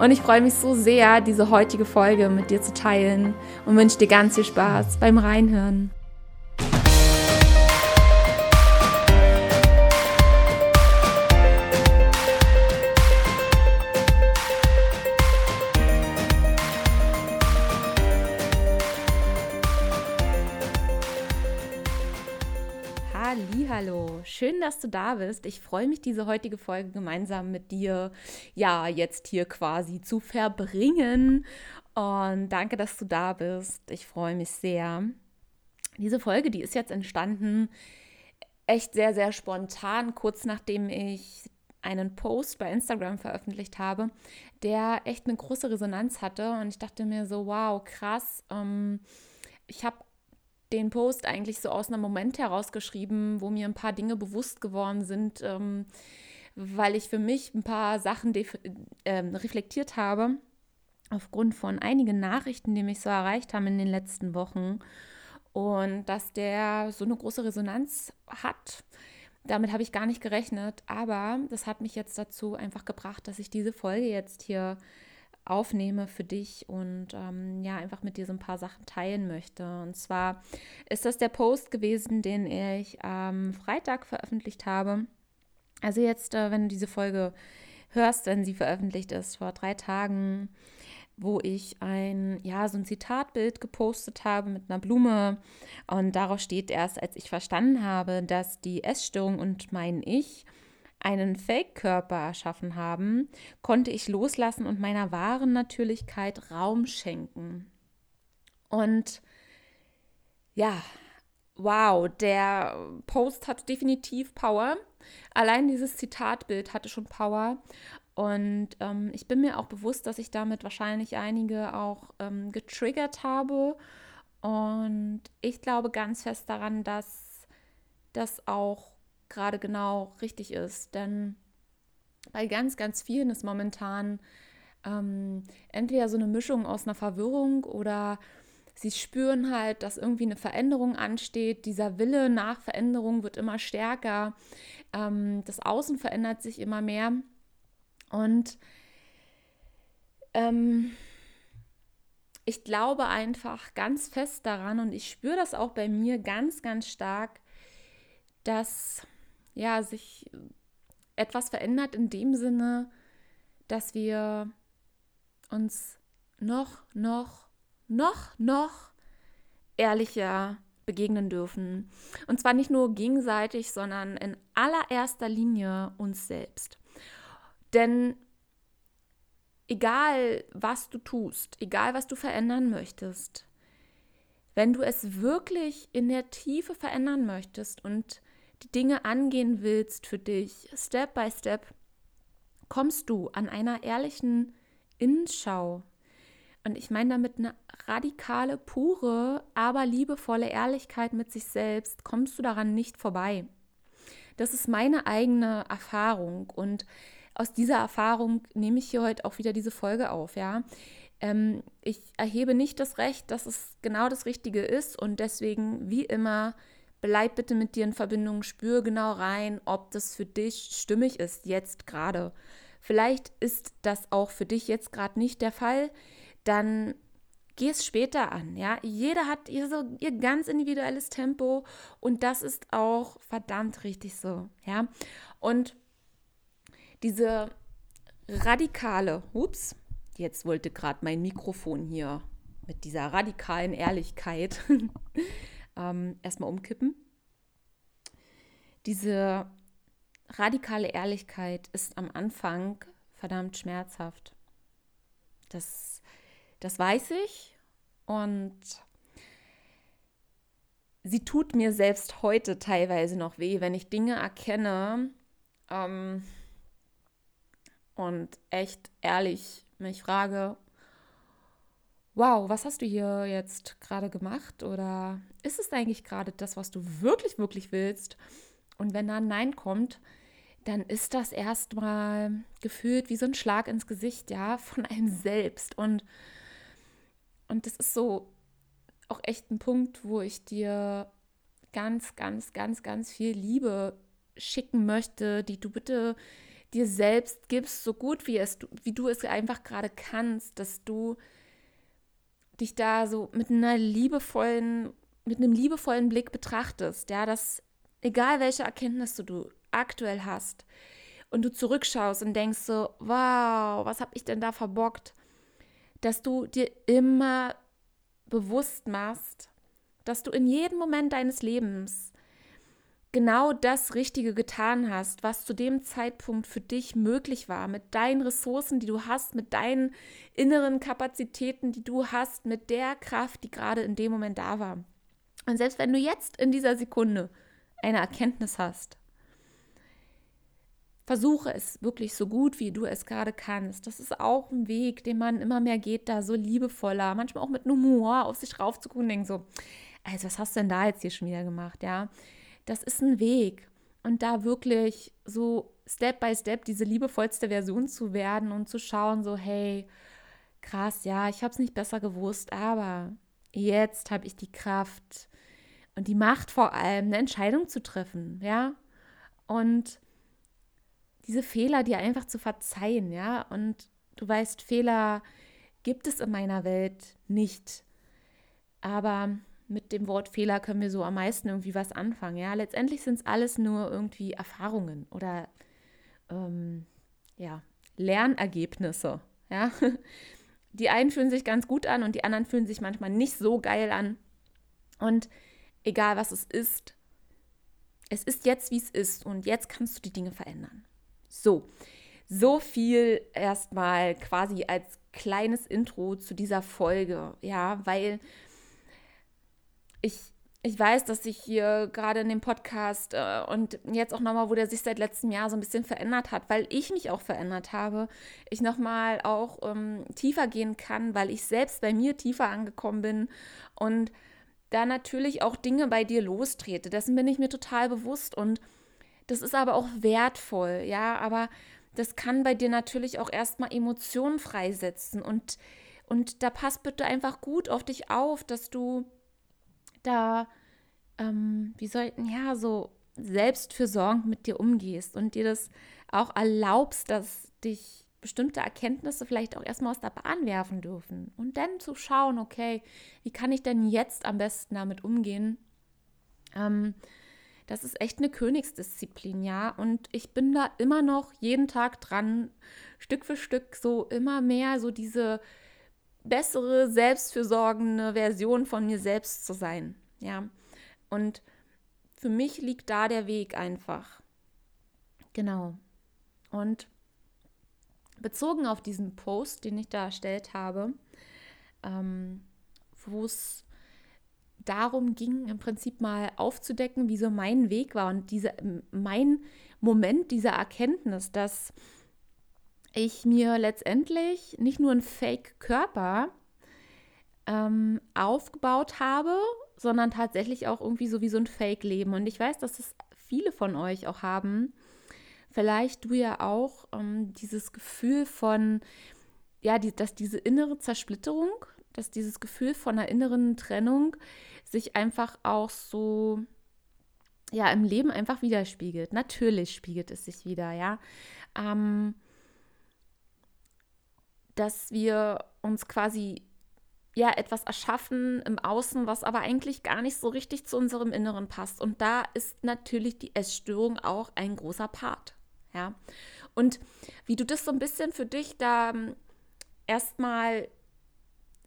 Und ich freue mich so sehr, diese heutige Folge mit dir zu teilen und wünsche dir ganz viel Spaß beim Reinhören. Schön, dass du da bist. Ich freue mich, diese heutige Folge gemeinsam mit dir, ja, jetzt hier quasi zu verbringen. Und danke, dass du da bist. Ich freue mich sehr. Diese Folge, die ist jetzt entstanden, echt sehr, sehr spontan, kurz nachdem ich einen Post bei Instagram veröffentlicht habe, der echt eine große Resonanz hatte. Und ich dachte mir so, wow, krass. Ähm, ich habe den Post eigentlich so aus einem Moment herausgeschrieben, wo mir ein paar Dinge bewusst geworden sind, ähm, weil ich für mich ein paar Sachen äh, reflektiert habe, aufgrund von einigen Nachrichten, die mich so erreicht haben in den letzten Wochen. Und dass der so eine große Resonanz hat, damit habe ich gar nicht gerechnet. Aber das hat mich jetzt dazu einfach gebracht, dass ich diese Folge jetzt hier aufnehme für dich und ähm, ja, einfach mit dir so ein paar Sachen teilen möchte. Und zwar ist das der Post gewesen, den ich am Freitag veröffentlicht habe. Also jetzt, äh, wenn du diese Folge hörst, wenn sie veröffentlicht ist, vor drei Tagen, wo ich ein, ja, so ein Zitatbild gepostet habe mit einer Blume. Und darauf steht erst, als ich verstanden habe, dass die Essstörung und mein Ich einen Fake-Körper erschaffen haben, konnte ich loslassen und meiner wahren Natürlichkeit Raum schenken. Und ja, wow, der Post hat definitiv Power. Allein dieses Zitatbild hatte schon Power. Und ähm, ich bin mir auch bewusst, dass ich damit wahrscheinlich einige auch ähm, getriggert habe. Und ich glaube ganz fest daran, dass das auch gerade genau richtig ist. Denn bei ganz, ganz vielen ist momentan ähm, entweder so eine Mischung aus einer Verwirrung oder sie spüren halt, dass irgendwie eine Veränderung ansteht. Dieser Wille nach Veränderung wird immer stärker. Ähm, das Außen verändert sich immer mehr. Und ähm, ich glaube einfach ganz fest daran und ich spüre das auch bei mir ganz, ganz stark, dass ja, sich etwas verändert in dem Sinne, dass wir uns noch, noch, noch, noch ehrlicher begegnen dürfen. Und zwar nicht nur gegenseitig, sondern in allererster Linie uns selbst. Denn egal, was du tust, egal, was du verändern möchtest, wenn du es wirklich in der Tiefe verändern möchtest und die Dinge angehen willst für dich, Step by Step, kommst du an einer ehrlichen Innenschau. Und ich meine damit eine radikale, pure, aber liebevolle Ehrlichkeit mit sich selbst, kommst du daran nicht vorbei. Das ist meine eigene Erfahrung und aus dieser Erfahrung nehme ich hier heute auch wieder diese Folge auf, ja. Ähm, ich erhebe nicht das Recht, dass es genau das Richtige ist und deswegen, wie immer, bleib bitte mit dir in Verbindung, spür genau rein, ob das für dich stimmig ist, jetzt gerade. Vielleicht ist das auch für dich jetzt gerade nicht der Fall, dann geh es später an, ja. Jeder hat ihr so ihr ganz individuelles Tempo und das ist auch verdammt richtig so, ja. Und diese radikale, ups, jetzt wollte gerade mein Mikrofon hier mit dieser radikalen Ehrlichkeit ähm, erstmal umkippen. Diese radikale Ehrlichkeit ist am Anfang verdammt schmerzhaft. Das, das weiß ich und sie tut mir selbst heute teilweise noch weh, wenn ich Dinge erkenne ähm, und echt ehrlich mich frage, wow, was hast du hier jetzt gerade gemacht? Oder ist es eigentlich gerade das, was du wirklich, wirklich willst? Und wenn da ein Nein kommt, dann ist das erstmal gefühlt wie so ein Schlag ins Gesicht, ja, von einem selbst. Und, und das ist so auch echt ein Punkt, wo ich dir ganz, ganz, ganz, ganz viel Liebe schicken möchte, die du bitte dir selbst gibst, so gut wie, es, wie du es einfach gerade kannst, dass du dich da so mit einer liebevollen, mit einem liebevollen Blick betrachtest, ja, dass egal welche Erkenntnisse du aktuell hast und du zurückschaust und denkst so, wow, was habe ich denn da verbockt, dass du dir immer bewusst machst, dass du in jedem Moment deines Lebens genau das Richtige getan hast, was zu dem Zeitpunkt für dich möglich war, mit deinen Ressourcen, die du hast, mit deinen inneren Kapazitäten, die du hast, mit der Kraft, die gerade in dem Moment da war. Und selbst wenn du jetzt in dieser Sekunde eine Erkenntnis hast, versuche es wirklich so gut, wie du es gerade kannst. Das ist auch ein Weg, den man immer mehr geht, da so liebevoller, manchmal auch mit Humor auf sich raufzugucken und denken so, also was hast du denn da jetzt hier schon wieder gemacht, ja? Das ist ein Weg. Und da wirklich so Step by Step diese liebevollste Version zu werden und zu schauen, so, hey, krass, ja, ich habe es nicht besser gewusst, aber jetzt habe ich die Kraft und die Macht vor allem, eine Entscheidung zu treffen, ja. Und diese Fehler dir einfach zu verzeihen, ja. Und du weißt, Fehler gibt es in meiner Welt nicht. Aber mit dem Wort Fehler können wir so am meisten irgendwie was anfangen. Ja, letztendlich sind es alles nur irgendwie Erfahrungen oder ähm, ja, Lernergebnisse. Ja, die einen fühlen sich ganz gut an und die anderen fühlen sich manchmal nicht so geil an. Und egal was es ist, es ist jetzt, wie es ist und jetzt kannst du die Dinge verändern. So, so viel erstmal quasi als kleines Intro zu dieser Folge, ja, weil ich, ich weiß, dass sich hier gerade in dem Podcast äh, und jetzt auch nochmal, wo der sich seit letztem Jahr so ein bisschen verändert hat, weil ich mich auch verändert habe, ich nochmal auch ähm, tiefer gehen kann, weil ich selbst bei mir tiefer angekommen bin und da natürlich auch Dinge bei dir lostrete. Dessen bin ich mir total bewusst und das ist aber auch wertvoll, ja, aber das kann bei dir natürlich auch erstmal Emotionen freisetzen und, und da passt bitte einfach gut auf dich auf, dass du da, ähm, wie sollten, ja, so selbstfürsorgend mit dir umgehst und dir das auch erlaubst, dass dich bestimmte Erkenntnisse vielleicht auch erstmal aus der Bahn werfen dürfen und dann zu schauen, okay, wie kann ich denn jetzt am besten damit umgehen? Ähm, das ist echt eine Königsdisziplin, ja. Und ich bin da immer noch jeden Tag dran, Stück für Stück so immer mehr so diese bessere, selbstfürsorgende Version von mir selbst zu sein. Ja. Und für mich liegt da der Weg einfach. Genau. Und bezogen auf diesen Post, den ich da erstellt habe, ähm, wo es darum ging, im Prinzip mal aufzudecken, wie so mein Weg war und diese, mein Moment dieser Erkenntnis, dass ich mir letztendlich nicht nur einen Fake-Körper ähm, aufgebaut habe, sondern tatsächlich auch irgendwie so wie so ein Fake-Leben. Und ich weiß, dass es viele von euch auch haben. Vielleicht du ja auch ähm, dieses Gefühl von, ja, die, dass diese innere Zersplitterung, dass dieses Gefühl von einer inneren Trennung sich einfach auch so ja im Leben einfach widerspiegelt. Natürlich spiegelt es sich wieder, ja. Ähm, dass wir uns quasi ja etwas erschaffen im Außen, was aber eigentlich gar nicht so richtig zu unserem Inneren passt. Und da ist natürlich die Essstörung auch ein großer Part. Ja. Und wie du das so ein bisschen für dich da ähm, erstmal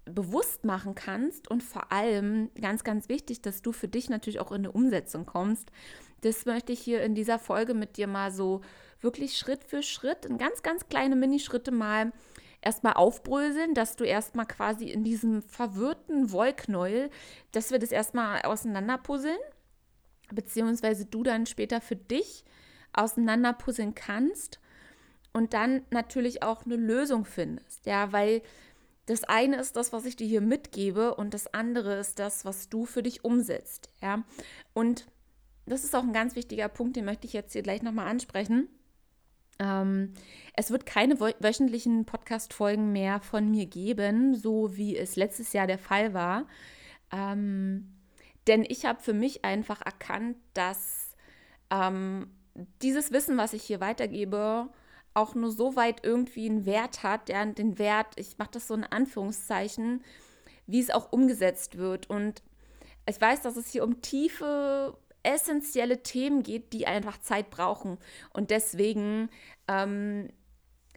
bewusst machen kannst und vor allem ganz, ganz wichtig, dass du für dich natürlich auch in eine Umsetzung kommst. Das möchte ich hier in dieser Folge mit dir mal so wirklich Schritt für Schritt, in ganz, ganz kleine Minischritte mal erstmal aufbröseln, dass du erstmal quasi in diesem verwirrten Wollknäuel, dass wir das erstmal auseinanderpuzzeln, beziehungsweise du dann später für dich auseinanderpuzzeln kannst und dann natürlich auch eine Lösung findest. Ja, weil das eine ist das, was ich dir hier mitgebe und das andere ist das, was du für dich umsetzt. Ja? Und das ist auch ein ganz wichtiger Punkt, den möchte ich jetzt hier gleich nochmal ansprechen. Ähm, es wird keine wöchentlichen Podcast-Folgen mehr von mir geben, so wie es letztes Jahr der Fall war. Ähm, denn ich habe für mich einfach erkannt, dass ähm, dieses Wissen, was ich hier weitergebe, auch nur so weit irgendwie einen Wert hat, ja, den Wert, ich mache das so in Anführungszeichen, wie es auch umgesetzt wird. Und ich weiß, dass es hier um tiefe, essentielle Themen geht, die einfach Zeit brauchen. Und deswegen ähm,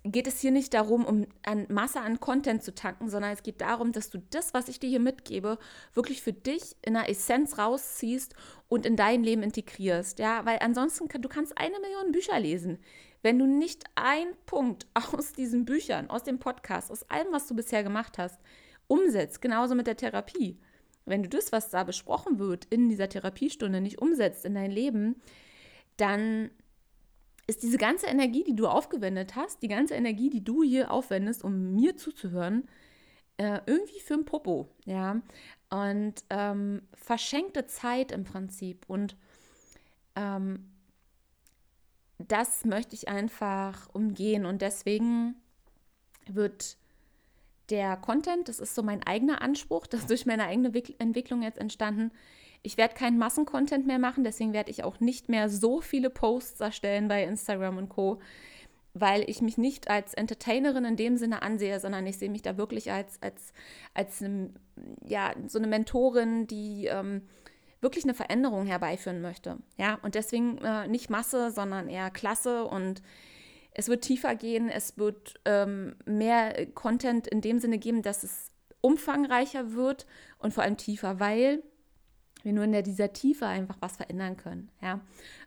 geht es hier nicht darum, um an Masse an Content zu tanken, sondern es geht darum, dass du das, was ich dir hier mitgebe, wirklich für dich in der Essenz rausziehst und in dein Leben integrierst. Ja, weil ansonsten kann, du kannst eine Million Bücher lesen. Wenn du nicht ein Punkt aus diesen Büchern, aus dem Podcast, aus allem, was du bisher gemacht hast, umsetzt, genauso mit der Therapie. Wenn du das, was da besprochen wird in dieser Therapiestunde, nicht umsetzt in dein Leben, dann ist diese ganze Energie, die du aufgewendet hast, die ganze Energie, die du hier aufwendest, um mir zuzuhören, äh, irgendwie für ein Popo, ja. Und ähm, verschenkte Zeit im Prinzip. Und ähm, das möchte ich einfach umgehen. Und deswegen wird der Content, das ist so mein eigener Anspruch, das ist durch meine eigene Entwicklung jetzt entstanden. Ich werde keinen Massencontent mehr machen, deswegen werde ich auch nicht mehr so viele Posts erstellen bei Instagram und Co., weil ich mich nicht als Entertainerin in dem Sinne ansehe, sondern ich sehe mich da wirklich als, als, als eine, ja, so eine Mentorin, die ähm, wirklich eine Veränderung herbeiführen möchte. Ja, und deswegen äh, nicht Masse, sondern eher Klasse und es wird tiefer gehen, es wird ähm, mehr Content in dem Sinne geben, dass es umfangreicher wird und vor allem tiefer, weil wir nur in der, dieser Tiefe einfach was verändern können. Ja?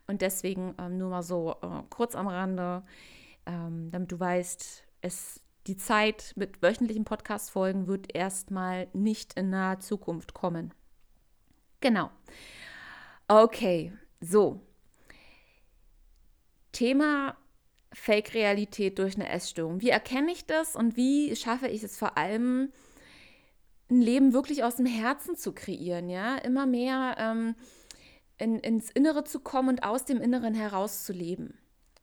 Und deswegen ähm, nur mal so äh, kurz am Rande, ähm, damit du weißt, es, die Zeit mit wöchentlichen Podcast-Folgen wird erstmal nicht in naher Zukunft kommen. Genau. Okay, so. Thema Fake-Realität durch eine Essstörung. Wie erkenne ich das und wie schaffe ich es vor allem, ein Leben wirklich aus dem Herzen zu kreieren, ja? Immer mehr ähm, in, ins Innere zu kommen und aus dem Inneren heraus zu leben.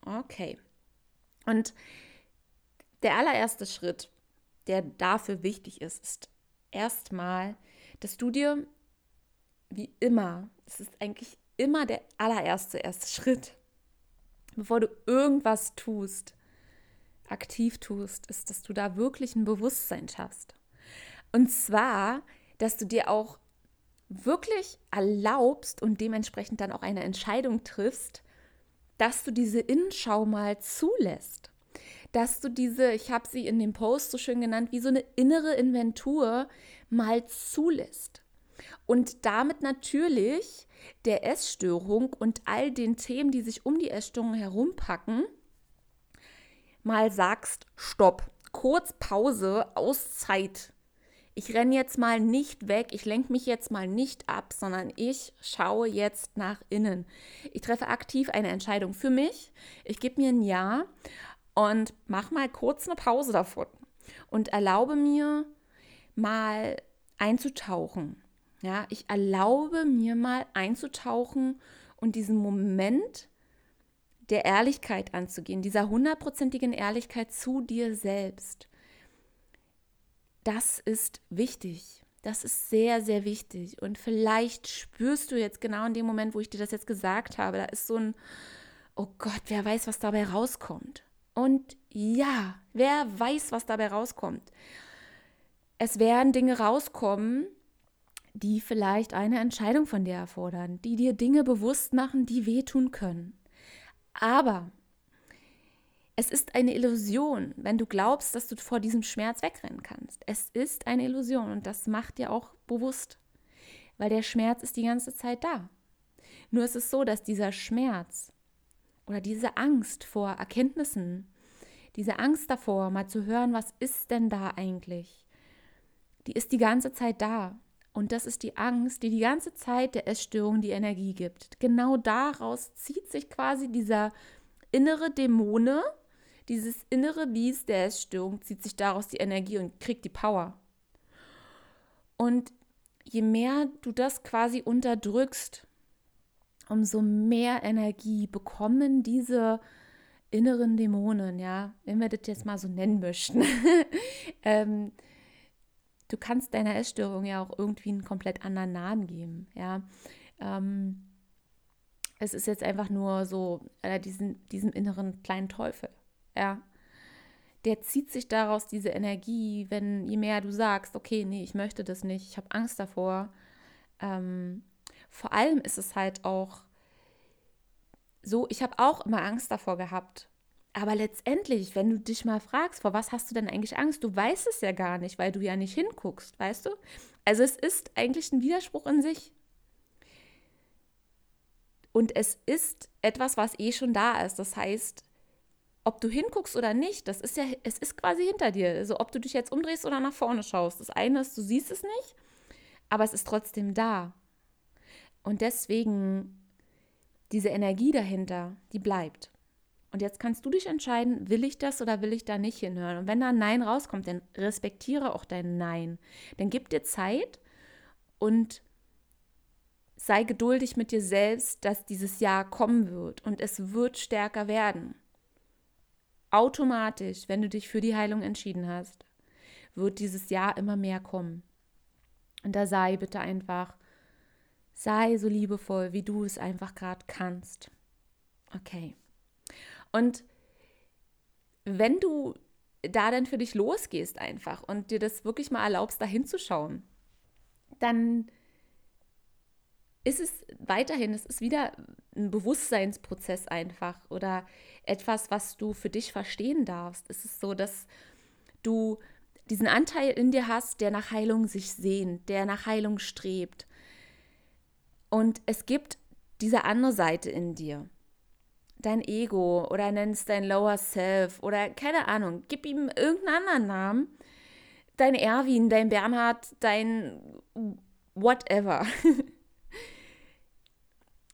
Okay. Und der allererste Schritt, der dafür wichtig ist, ist erstmal, dass du dir wie immer, es ist eigentlich immer der allererste erste Schritt, bevor du irgendwas tust, aktiv tust, ist, dass du da wirklich ein Bewusstsein schaffst. Und zwar, dass du dir auch wirklich erlaubst und dementsprechend dann auch eine Entscheidung triffst, dass du diese Innenschau mal zulässt. Dass du diese, ich habe sie in dem Post so schön genannt, wie so eine innere Inventur mal zulässt und damit natürlich der Essstörung und all den Themen, die sich um die Essstörung herumpacken, mal sagst, stopp, kurz Pause, Auszeit. Ich renne jetzt mal nicht weg, ich lenke mich jetzt mal nicht ab, sondern ich schaue jetzt nach innen. Ich treffe aktiv eine Entscheidung für mich. Ich gebe mir ein Ja und mache mal kurz eine Pause davon und erlaube mir mal einzutauchen ja, ich erlaube mir mal einzutauchen und diesen Moment der Ehrlichkeit anzugehen, dieser hundertprozentigen Ehrlichkeit zu dir selbst. Das ist wichtig. Das ist sehr, sehr wichtig. Und vielleicht spürst du jetzt genau in dem Moment, wo ich dir das jetzt gesagt habe, da ist so ein, oh Gott, wer weiß, was dabei rauskommt. Und ja, wer weiß, was dabei rauskommt. Es werden Dinge rauskommen, die vielleicht eine Entscheidung von dir erfordern, die dir Dinge bewusst machen, die wehtun können. Aber es ist eine Illusion, wenn du glaubst, dass du vor diesem Schmerz wegrennen kannst. Es ist eine Illusion und das macht dir auch bewusst, weil der Schmerz ist die ganze Zeit da. Nur ist es so, dass dieser Schmerz oder diese Angst vor Erkenntnissen, diese Angst davor, mal zu hören, was ist denn da eigentlich, die ist die ganze Zeit da. Und das ist die Angst, die die ganze Zeit der Essstörung die Energie gibt. Genau daraus zieht sich quasi dieser innere Dämone, dieses innere Biest der Essstörung zieht sich daraus die Energie und kriegt die Power. Und je mehr du das quasi unterdrückst, umso mehr Energie bekommen diese inneren Dämonen, ja, wenn wir das jetzt mal so nennen möchten. ähm, du kannst deiner Essstörung ja auch irgendwie einen komplett anderen Namen geben, ja. Ähm, es ist jetzt einfach nur so, äh, diesen, diesem inneren kleinen Teufel, ja. Der zieht sich daraus diese Energie, wenn je mehr du sagst, okay, nee, ich möchte das nicht, ich habe Angst davor. Ähm, vor allem ist es halt auch so, ich habe auch immer Angst davor gehabt. Aber letztendlich, wenn du dich mal fragst, vor was hast du denn eigentlich Angst? Du weißt es ja gar nicht, weil du ja nicht hinguckst, weißt du? Also es ist eigentlich ein Widerspruch in sich. Und es ist etwas, was eh schon da ist. Das heißt, ob du hinguckst oder nicht, das ist ja, es ist quasi hinter dir. Also ob du dich jetzt umdrehst oder nach vorne schaust. Das eine ist, du siehst es nicht, aber es ist trotzdem da. Und deswegen diese Energie dahinter, die bleibt. Und jetzt kannst du dich entscheiden, will ich das oder will ich da nicht hinhören? Und wenn da ein Nein rauskommt, dann respektiere auch dein Nein. Dann gib dir Zeit und sei geduldig mit dir selbst, dass dieses Jahr kommen wird und es wird stärker werden. Automatisch, wenn du dich für die Heilung entschieden hast, wird dieses Jahr immer mehr kommen. Und da sei bitte einfach, sei so liebevoll, wie du es einfach gerade kannst. Okay. Und wenn du da dann für dich losgehst einfach und dir das wirklich mal erlaubst, da hinzuschauen, dann ist es weiterhin, es ist wieder ein Bewusstseinsprozess einfach oder etwas, was du für dich verstehen darfst. Es ist so, dass du diesen Anteil in dir hast, der nach Heilung sich sehnt, der nach Heilung strebt. Und es gibt diese andere Seite in dir dein Ego oder nennst dein Lower Self oder keine Ahnung, gib ihm irgendeinen anderen Namen. Dein Erwin, dein Bernhard, dein whatever.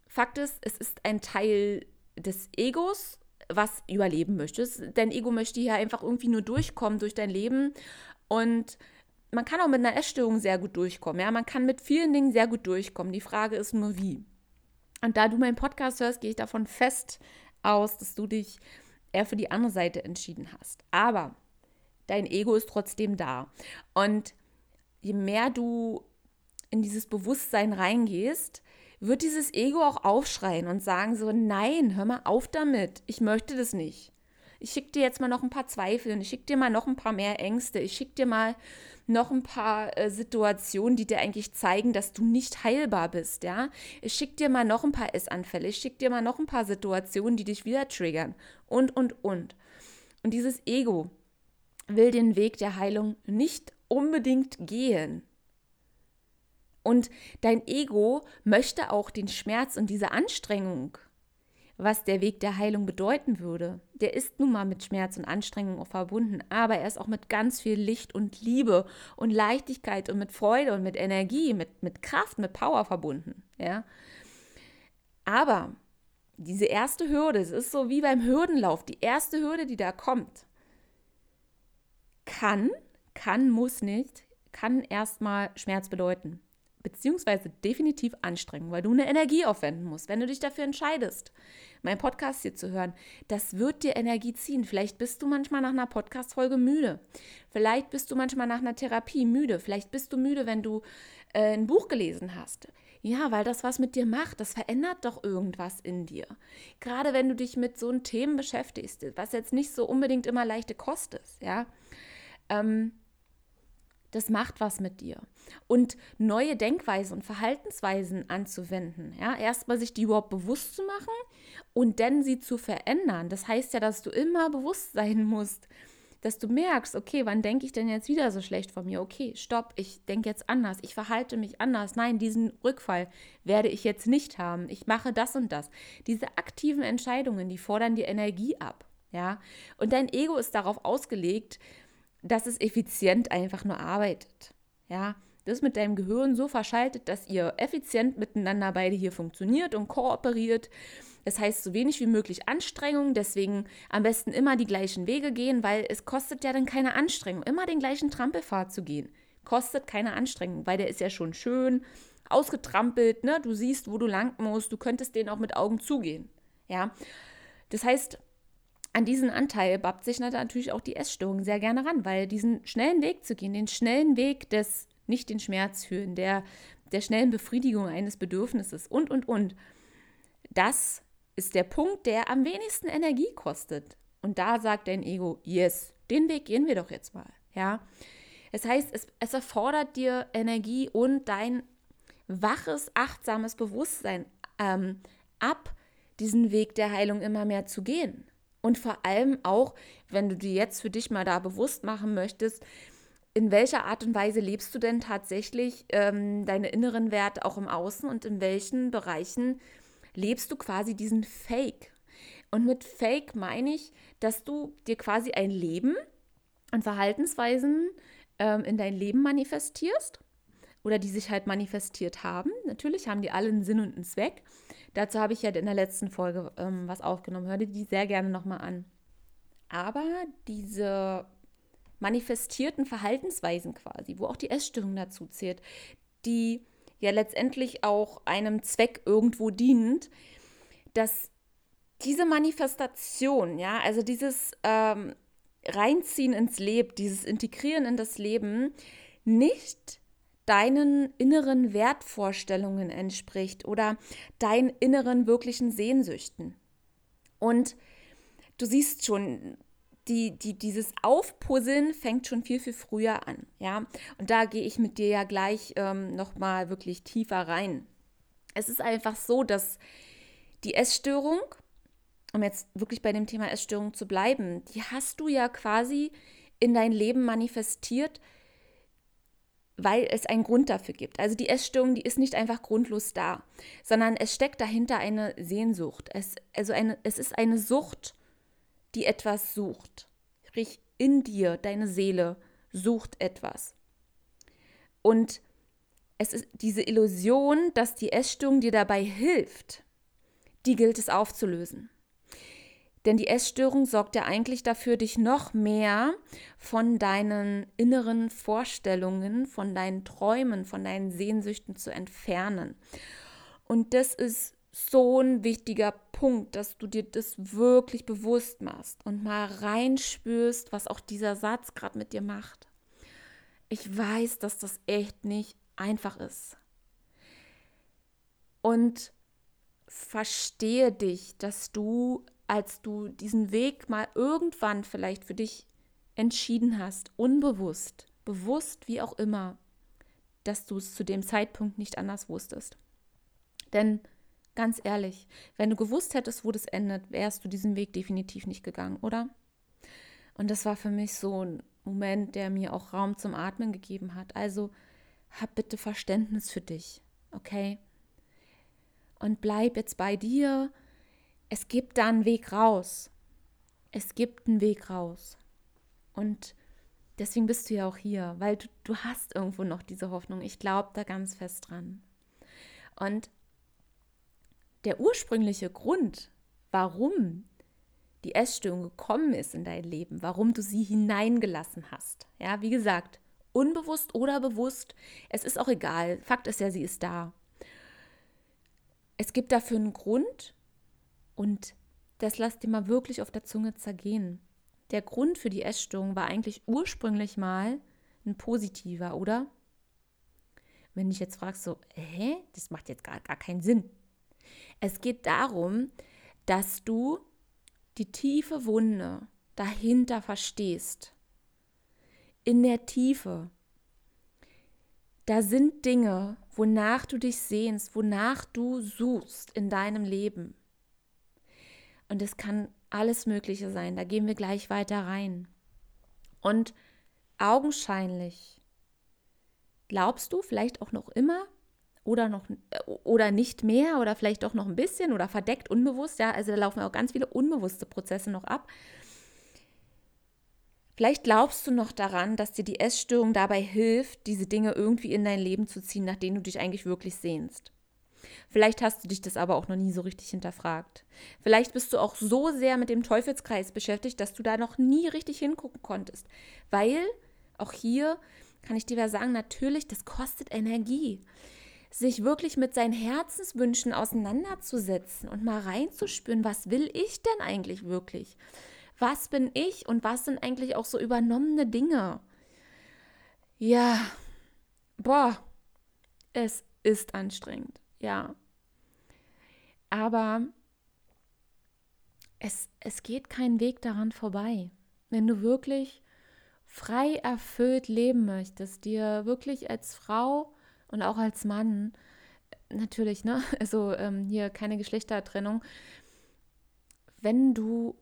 Fakt ist, es ist ein Teil des Egos, was überleben möchtest. Dein Ego möchte hier einfach irgendwie nur durchkommen durch dein Leben und man kann auch mit einer Essstörung sehr gut durchkommen. Ja, man kann mit vielen Dingen sehr gut durchkommen. Die Frage ist nur wie. Und da du meinen Podcast hörst, gehe ich davon fest aus, dass du dich eher für die andere Seite entschieden hast. Aber dein Ego ist trotzdem da. Und je mehr du in dieses Bewusstsein reingehst, wird dieses Ego auch aufschreien und sagen so, nein, hör mal auf damit, ich möchte das nicht. Ich schicke dir jetzt mal noch ein paar Zweifel und ich schicke dir mal noch ein paar mehr Ängste, ich schicke dir mal noch ein paar äh, Situationen, die dir eigentlich zeigen, dass du nicht heilbar bist, ja. Ich schicke dir mal noch ein paar Essanfälle, ich schicke dir mal noch ein paar Situationen, die dich wieder triggern und, und, und. Und dieses Ego will den Weg der Heilung nicht unbedingt gehen. Und dein Ego möchte auch den Schmerz und diese Anstrengung was der Weg der Heilung bedeuten würde. Der ist nun mal mit Schmerz und Anstrengung verbunden, aber er ist auch mit ganz viel Licht und Liebe und Leichtigkeit und mit Freude und mit Energie, mit, mit Kraft, mit Power verbunden. Ja? Aber diese erste Hürde, es ist so wie beim Hürdenlauf, die erste Hürde, die da kommt, kann, kann, muss nicht, kann erstmal Schmerz bedeuten beziehungsweise definitiv anstrengend, weil du eine Energie aufwenden musst, wenn du dich dafür entscheidest, meinen Podcast hier zu hören. Das wird dir Energie ziehen. Vielleicht bist du manchmal nach einer Podcast-Folge müde. Vielleicht bist du manchmal nach einer Therapie müde. Vielleicht bist du müde, wenn du äh, ein Buch gelesen hast. Ja, weil das was mit dir macht, das verändert doch irgendwas in dir. Gerade wenn du dich mit so einem Themen beschäftigst, was jetzt nicht so unbedingt immer leichte Kost ist, ja. Ähm, das macht was mit dir. Und neue Denkweisen und Verhaltensweisen anzuwenden. Ja? Erstmal sich die überhaupt bewusst zu machen und dann sie zu verändern. Das heißt ja, dass du immer bewusst sein musst, dass du merkst, okay, wann denke ich denn jetzt wieder so schlecht von mir? Okay, stopp, ich denke jetzt anders, ich verhalte mich anders. Nein, diesen Rückfall werde ich jetzt nicht haben. Ich mache das und das. Diese aktiven Entscheidungen, die fordern die Energie ab. Ja? Und dein Ego ist darauf ausgelegt, dass es effizient einfach nur arbeitet. Ja, bist mit deinem Gehirn so verschaltet, dass ihr effizient miteinander beide hier funktioniert und kooperiert. Das heißt, so wenig wie möglich Anstrengung, deswegen am besten immer die gleichen Wege gehen, weil es kostet ja dann keine Anstrengung, immer den gleichen Trampelpfad zu gehen. Kostet keine Anstrengung, weil der ist ja schon schön ausgetrampelt, ne? Du siehst, wo du lang musst, du könntest den auch mit Augen zugehen. Ja. Das heißt, an diesen Anteil babbt sich natürlich auch die Essstörung sehr gerne ran, weil diesen schnellen Weg zu gehen, den schnellen Weg des nicht den Schmerz fühlen, der, der schnellen Befriedigung eines Bedürfnisses und, und, und, das ist der Punkt, der am wenigsten Energie kostet. Und da sagt dein Ego, yes, den Weg gehen wir doch jetzt mal. Ja. Das heißt, es, es erfordert dir Energie und dein waches, achtsames Bewusstsein ähm, ab, diesen Weg der Heilung immer mehr zu gehen. Und vor allem auch, wenn du dir jetzt für dich mal da bewusst machen möchtest, in welcher Art und Weise lebst du denn tatsächlich ähm, deine inneren Werte auch im Außen und in welchen Bereichen lebst du quasi diesen Fake? Und mit Fake meine ich, dass du dir quasi ein Leben an Verhaltensweisen ähm, in dein Leben manifestierst oder die sich halt manifestiert haben. Natürlich haben die alle einen Sinn und einen Zweck. Dazu habe ich ja in der letzten Folge ähm, was aufgenommen. Hör dir die sehr gerne nochmal an. Aber diese manifestierten Verhaltensweisen quasi, wo auch die Essstörung dazu zählt, die ja letztendlich auch einem Zweck irgendwo dient, dass diese Manifestation, ja, also dieses ähm, Reinziehen ins Leben, dieses Integrieren in das Leben, nicht deinen inneren Wertvorstellungen entspricht oder deinen inneren wirklichen Sehnsüchten. Und du siehst schon, die, die, dieses Aufpuzzeln fängt schon viel, viel früher an. Ja? Und da gehe ich mit dir ja gleich ähm, nochmal wirklich tiefer rein. Es ist einfach so, dass die Essstörung, um jetzt wirklich bei dem Thema Essstörung zu bleiben, die hast du ja quasi in dein Leben manifestiert, weil es einen Grund dafür gibt. Also die Essstörung, die ist nicht einfach grundlos da, sondern es steckt dahinter eine Sehnsucht. Es, also eine, es ist eine Sucht, die etwas sucht. Sprich, in dir, deine Seele sucht etwas. Und es ist diese Illusion, dass die Essstörung dir dabei hilft, die gilt es aufzulösen. Denn die Essstörung sorgt ja eigentlich dafür, dich noch mehr von deinen inneren Vorstellungen, von deinen Träumen, von deinen Sehnsüchten zu entfernen. Und das ist so ein wichtiger Punkt, dass du dir das wirklich bewusst machst und mal reinspürst, was auch dieser Satz gerade mit dir macht. Ich weiß, dass das echt nicht einfach ist. Und verstehe dich, dass du als du diesen Weg mal irgendwann vielleicht für dich entschieden hast, unbewusst, bewusst wie auch immer, dass du es zu dem Zeitpunkt nicht anders wusstest. Denn ganz ehrlich, wenn du gewusst hättest, wo das endet, wärst du diesen Weg definitiv nicht gegangen, oder? Und das war für mich so ein Moment, der mir auch Raum zum Atmen gegeben hat. Also hab bitte Verständnis für dich, okay? Und bleib jetzt bei dir es gibt da einen Weg raus. Es gibt einen Weg raus. Und deswegen bist du ja auch hier, weil du, du hast irgendwo noch diese Hoffnung. Ich glaube da ganz fest dran. Und der ursprüngliche Grund, warum die Essstörung gekommen ist in dein Leben, warum du sie hineingelassen hast. Ja, wie gesagt, unbewusst oder bewusst, es ist auch egal. Fakt ist ja, sie ist da. Es gibt dafür einen Grund und das lass dir mal wirklich auf der Zunge zergehen. Der Grund für die Essstörung war eigentlich ursprünglich mal ein positiver, oder? Wenn dich jetzt fragst, so, hä, das macht jetzt gar, gar keinen Sinn. Es geht darum, dass du die tiefe Wunde dahinter verstehst. In der Tiefe. Da sind Dinge, wonach du dich sehnst, wonach du suchst in deinem Leben. Und es kann alles Mögliche sein. Da gehen wir gleich weiter rein. Und augenscheinlich glaubst du vielleicht auch noch immer oder noch oder nicht mehr oder vielleicht auch noch ein bisschen oder verdeckt unbewusst, ja, also da laufen auch ganz viele unbewusste Prozesse noch ab. Vielleicht glaubst du noch daran, dass dir die Essstörung dabei hilft, diese Dinge irgendwie in dein Leben zu ziehen, nach denen du dich eigentlich wirklich sehnst. Vielleicht hast du dich das aber auch noch nie so richtig hinterfragt. Vielleicht bist du auch so sehr mit dem Teufelskreis beschäftigt, dass du da noch nie richtig hingucken konntest. Weil, auch hier kann ich dir sagen, natürlich, das kostet Energie. Sich wirklich mit seinen Herzenswünschen auseinanderzusetzen und mal reinzuspüren, was will ich denn eigentlich wirklich? Was bin ich und was sind eigentlich auch so übernommene Dinge? Ja, boah, es ist anstrengend ja. Aber es, es geht kein Weg daran vorbei. Wenn du wirklich frei erfüllt leben möchtest, dir wirklich als Frau und auch als Mann, natürlich, ne, also ähm, hier keine Geschlechtertrennung, wenn du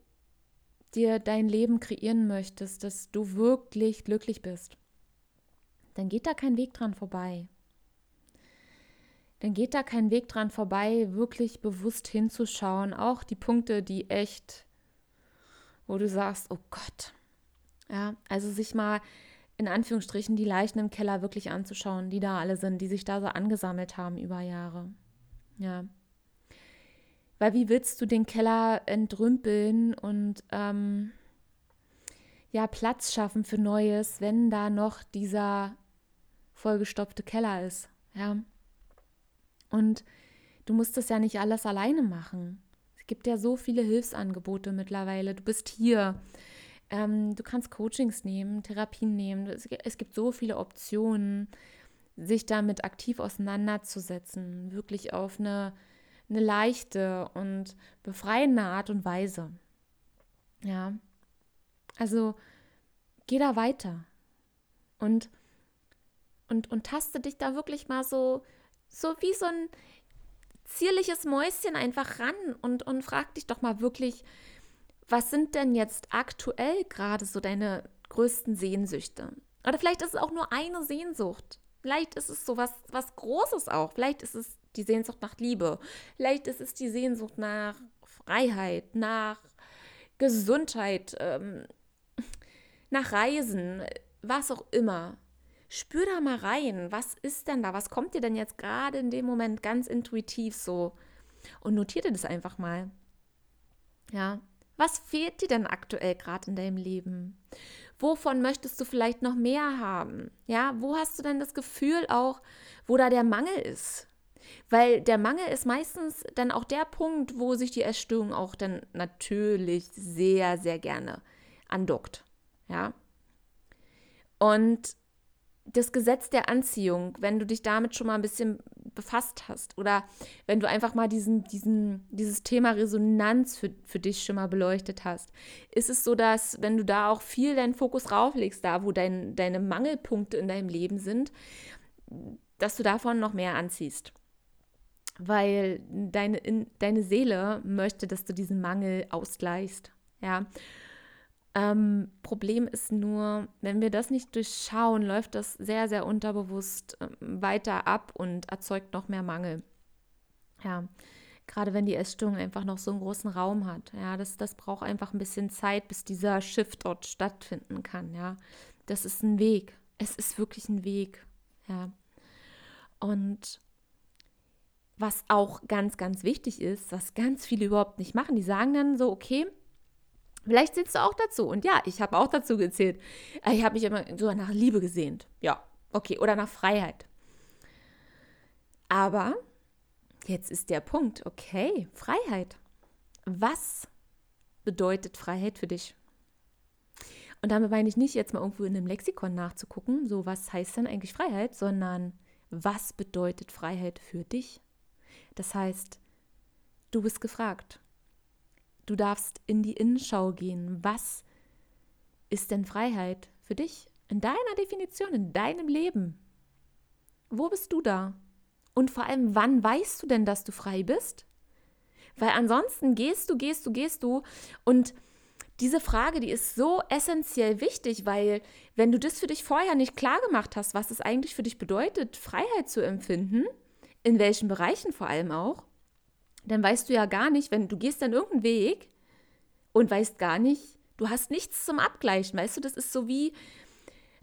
dir dein Leben kreieren möchtest, dass du wirklich glücklich bist, dann geht da kein Weg dran vorbei dann geht da kein Weg dran vorbei, wirklich bewusst hinzuschauen. Auch die Punkte, die echt, wo du sagst, oh Gott. Ja, also sich mal in Anführungsstrichen die Leichen im Keller wirklich anzuschauen, die da alle sind, die sich da so angesammelt haben über Jahre. Ja. Weil wie willst du den Keller entrümpeln und ähm, ja, Platz schaffen für Neues, wenn da noch dieser vollgestopfte Keller ist? Ja. Und du musst das ja nicht alles alleine machen. Es gibt ja so viele Hilfsangebote mittlerweile. Du bist hier. Ähm, du kannst Coachings nehmen, Therapien nehmen. Es, gibt so viele Optionen, sich damit aktiv auseinanderzusetzen. Wirklich auf eine, eine leichte und befreiende Art und Weise. Ja. Also geh da weiter. Und, und, und taste dich da wirklich mal so so wie so ein zierliches Mäuschen einfach ran und, und frag dich doch mal wirklich, was sind denn jetzt aktuell gerade so deine größten Sehnsüchte? Oder vielleicht ist es auch nur eine Sehnsucht. Vielleicht ist es so was, was Großes auch. Vielleicht ist es die Sehnsucht nach Liebe. Vielleicht ist es die Sehnsucht nach Freiheit, nach Gesundheit, ähm, nach Reisen, was auch immer. Spür da mal rein, was ist denn da? Was kommt dir denn jetzt gerade in dem Moment ganz intuitiv so? Und notiere dir das einfach mal. Ja, was fehlt dir denn aktuell gerade in deinem Leben? Wovon möchtest du vielleicht noch mehr haben? Ja, wo hast du denn das Gefühl auch, wo da der Mangel ist? Weil der Mangel ist meistens dann auch der Punkt, wo sich die Essstörung auch dann natürlich sehr, sehr gerne andockt. Ja. Und das Gesetz der Anziehung, wenn du dich damit schon mal ein bisschen befasst hast oder wenn du einfach mal diesen, diesen, dieses Thema Resonanz für, für dich schon mal beleuchtet hast, ist es so, dass wenn du da auch viel deinen Fokus rauflegst, da wo dein, deine Mangelpunkte in deinem Leben sind, dass du davon noch mehr anziehst. Weil deine, in, deine Seele möchte, dass du diesen Mangel ausgleichst. Ja. Ähm, Problem ist nur, wenn wir das nicht durchschauen, läuft das sehr, sehr unterbewusst äh, weiter ab und erzeugt noch mehr Mangel. Ja, gerade wenn die Essstörung einfach noch so einen großen Raum hat. Ja, das, das braucht einfach ein bisschen Zeit, bis dieser Shift dort stattfinden kann. Ja, das ist ein Weg. Es ist wirklich ein Weg. Ja, und was auch ganz, ganz wichtig ist, was ganz viele überhaupt nicht machen, die sagen dann so, okay, Vielleicht zählst du auch dazu. Und ja, ich habe auch dazu gezählt. Äh, ich habe mich immer so nach Liebe gesehnt. Ja, okay. Oder nach Freiheit. Aber jetzt ist der Punkt, okay, Freiheit. Was bedeutet Freiheit für dich? Und damit meine ich nicht jetzt mal irgendwo in einem Lexikon nachzugucken, so was heißt denn eigentlich Freiheit, sondern was bedeutet Freiheit für dich? Das heißt, du bist gefragt. Du darfst in die Innenschau gehen. Was ist denn Freiheit für dich? In deiner Definition, in deinem Leben. Wo bist du da? Und vor allem, wann weißt du denn, dass du frei bist? Weil ansonsten gehst du, gehst du, gehst du. Und diese Frage, die ist so essentiell wichtig, weil wenn du das für dich vorher nicht klar gemacht hast, was es eigentlich für dich bedeutet, Freiheit zu empfinden, in welchen Bereichen vor allem auch, dann weißt du ja gar nicht, wenn du gehst dann irgendeinen Weg und weißt gar nicht, Du hast nichts zum Abgleichen, weißt du, das ist so wie,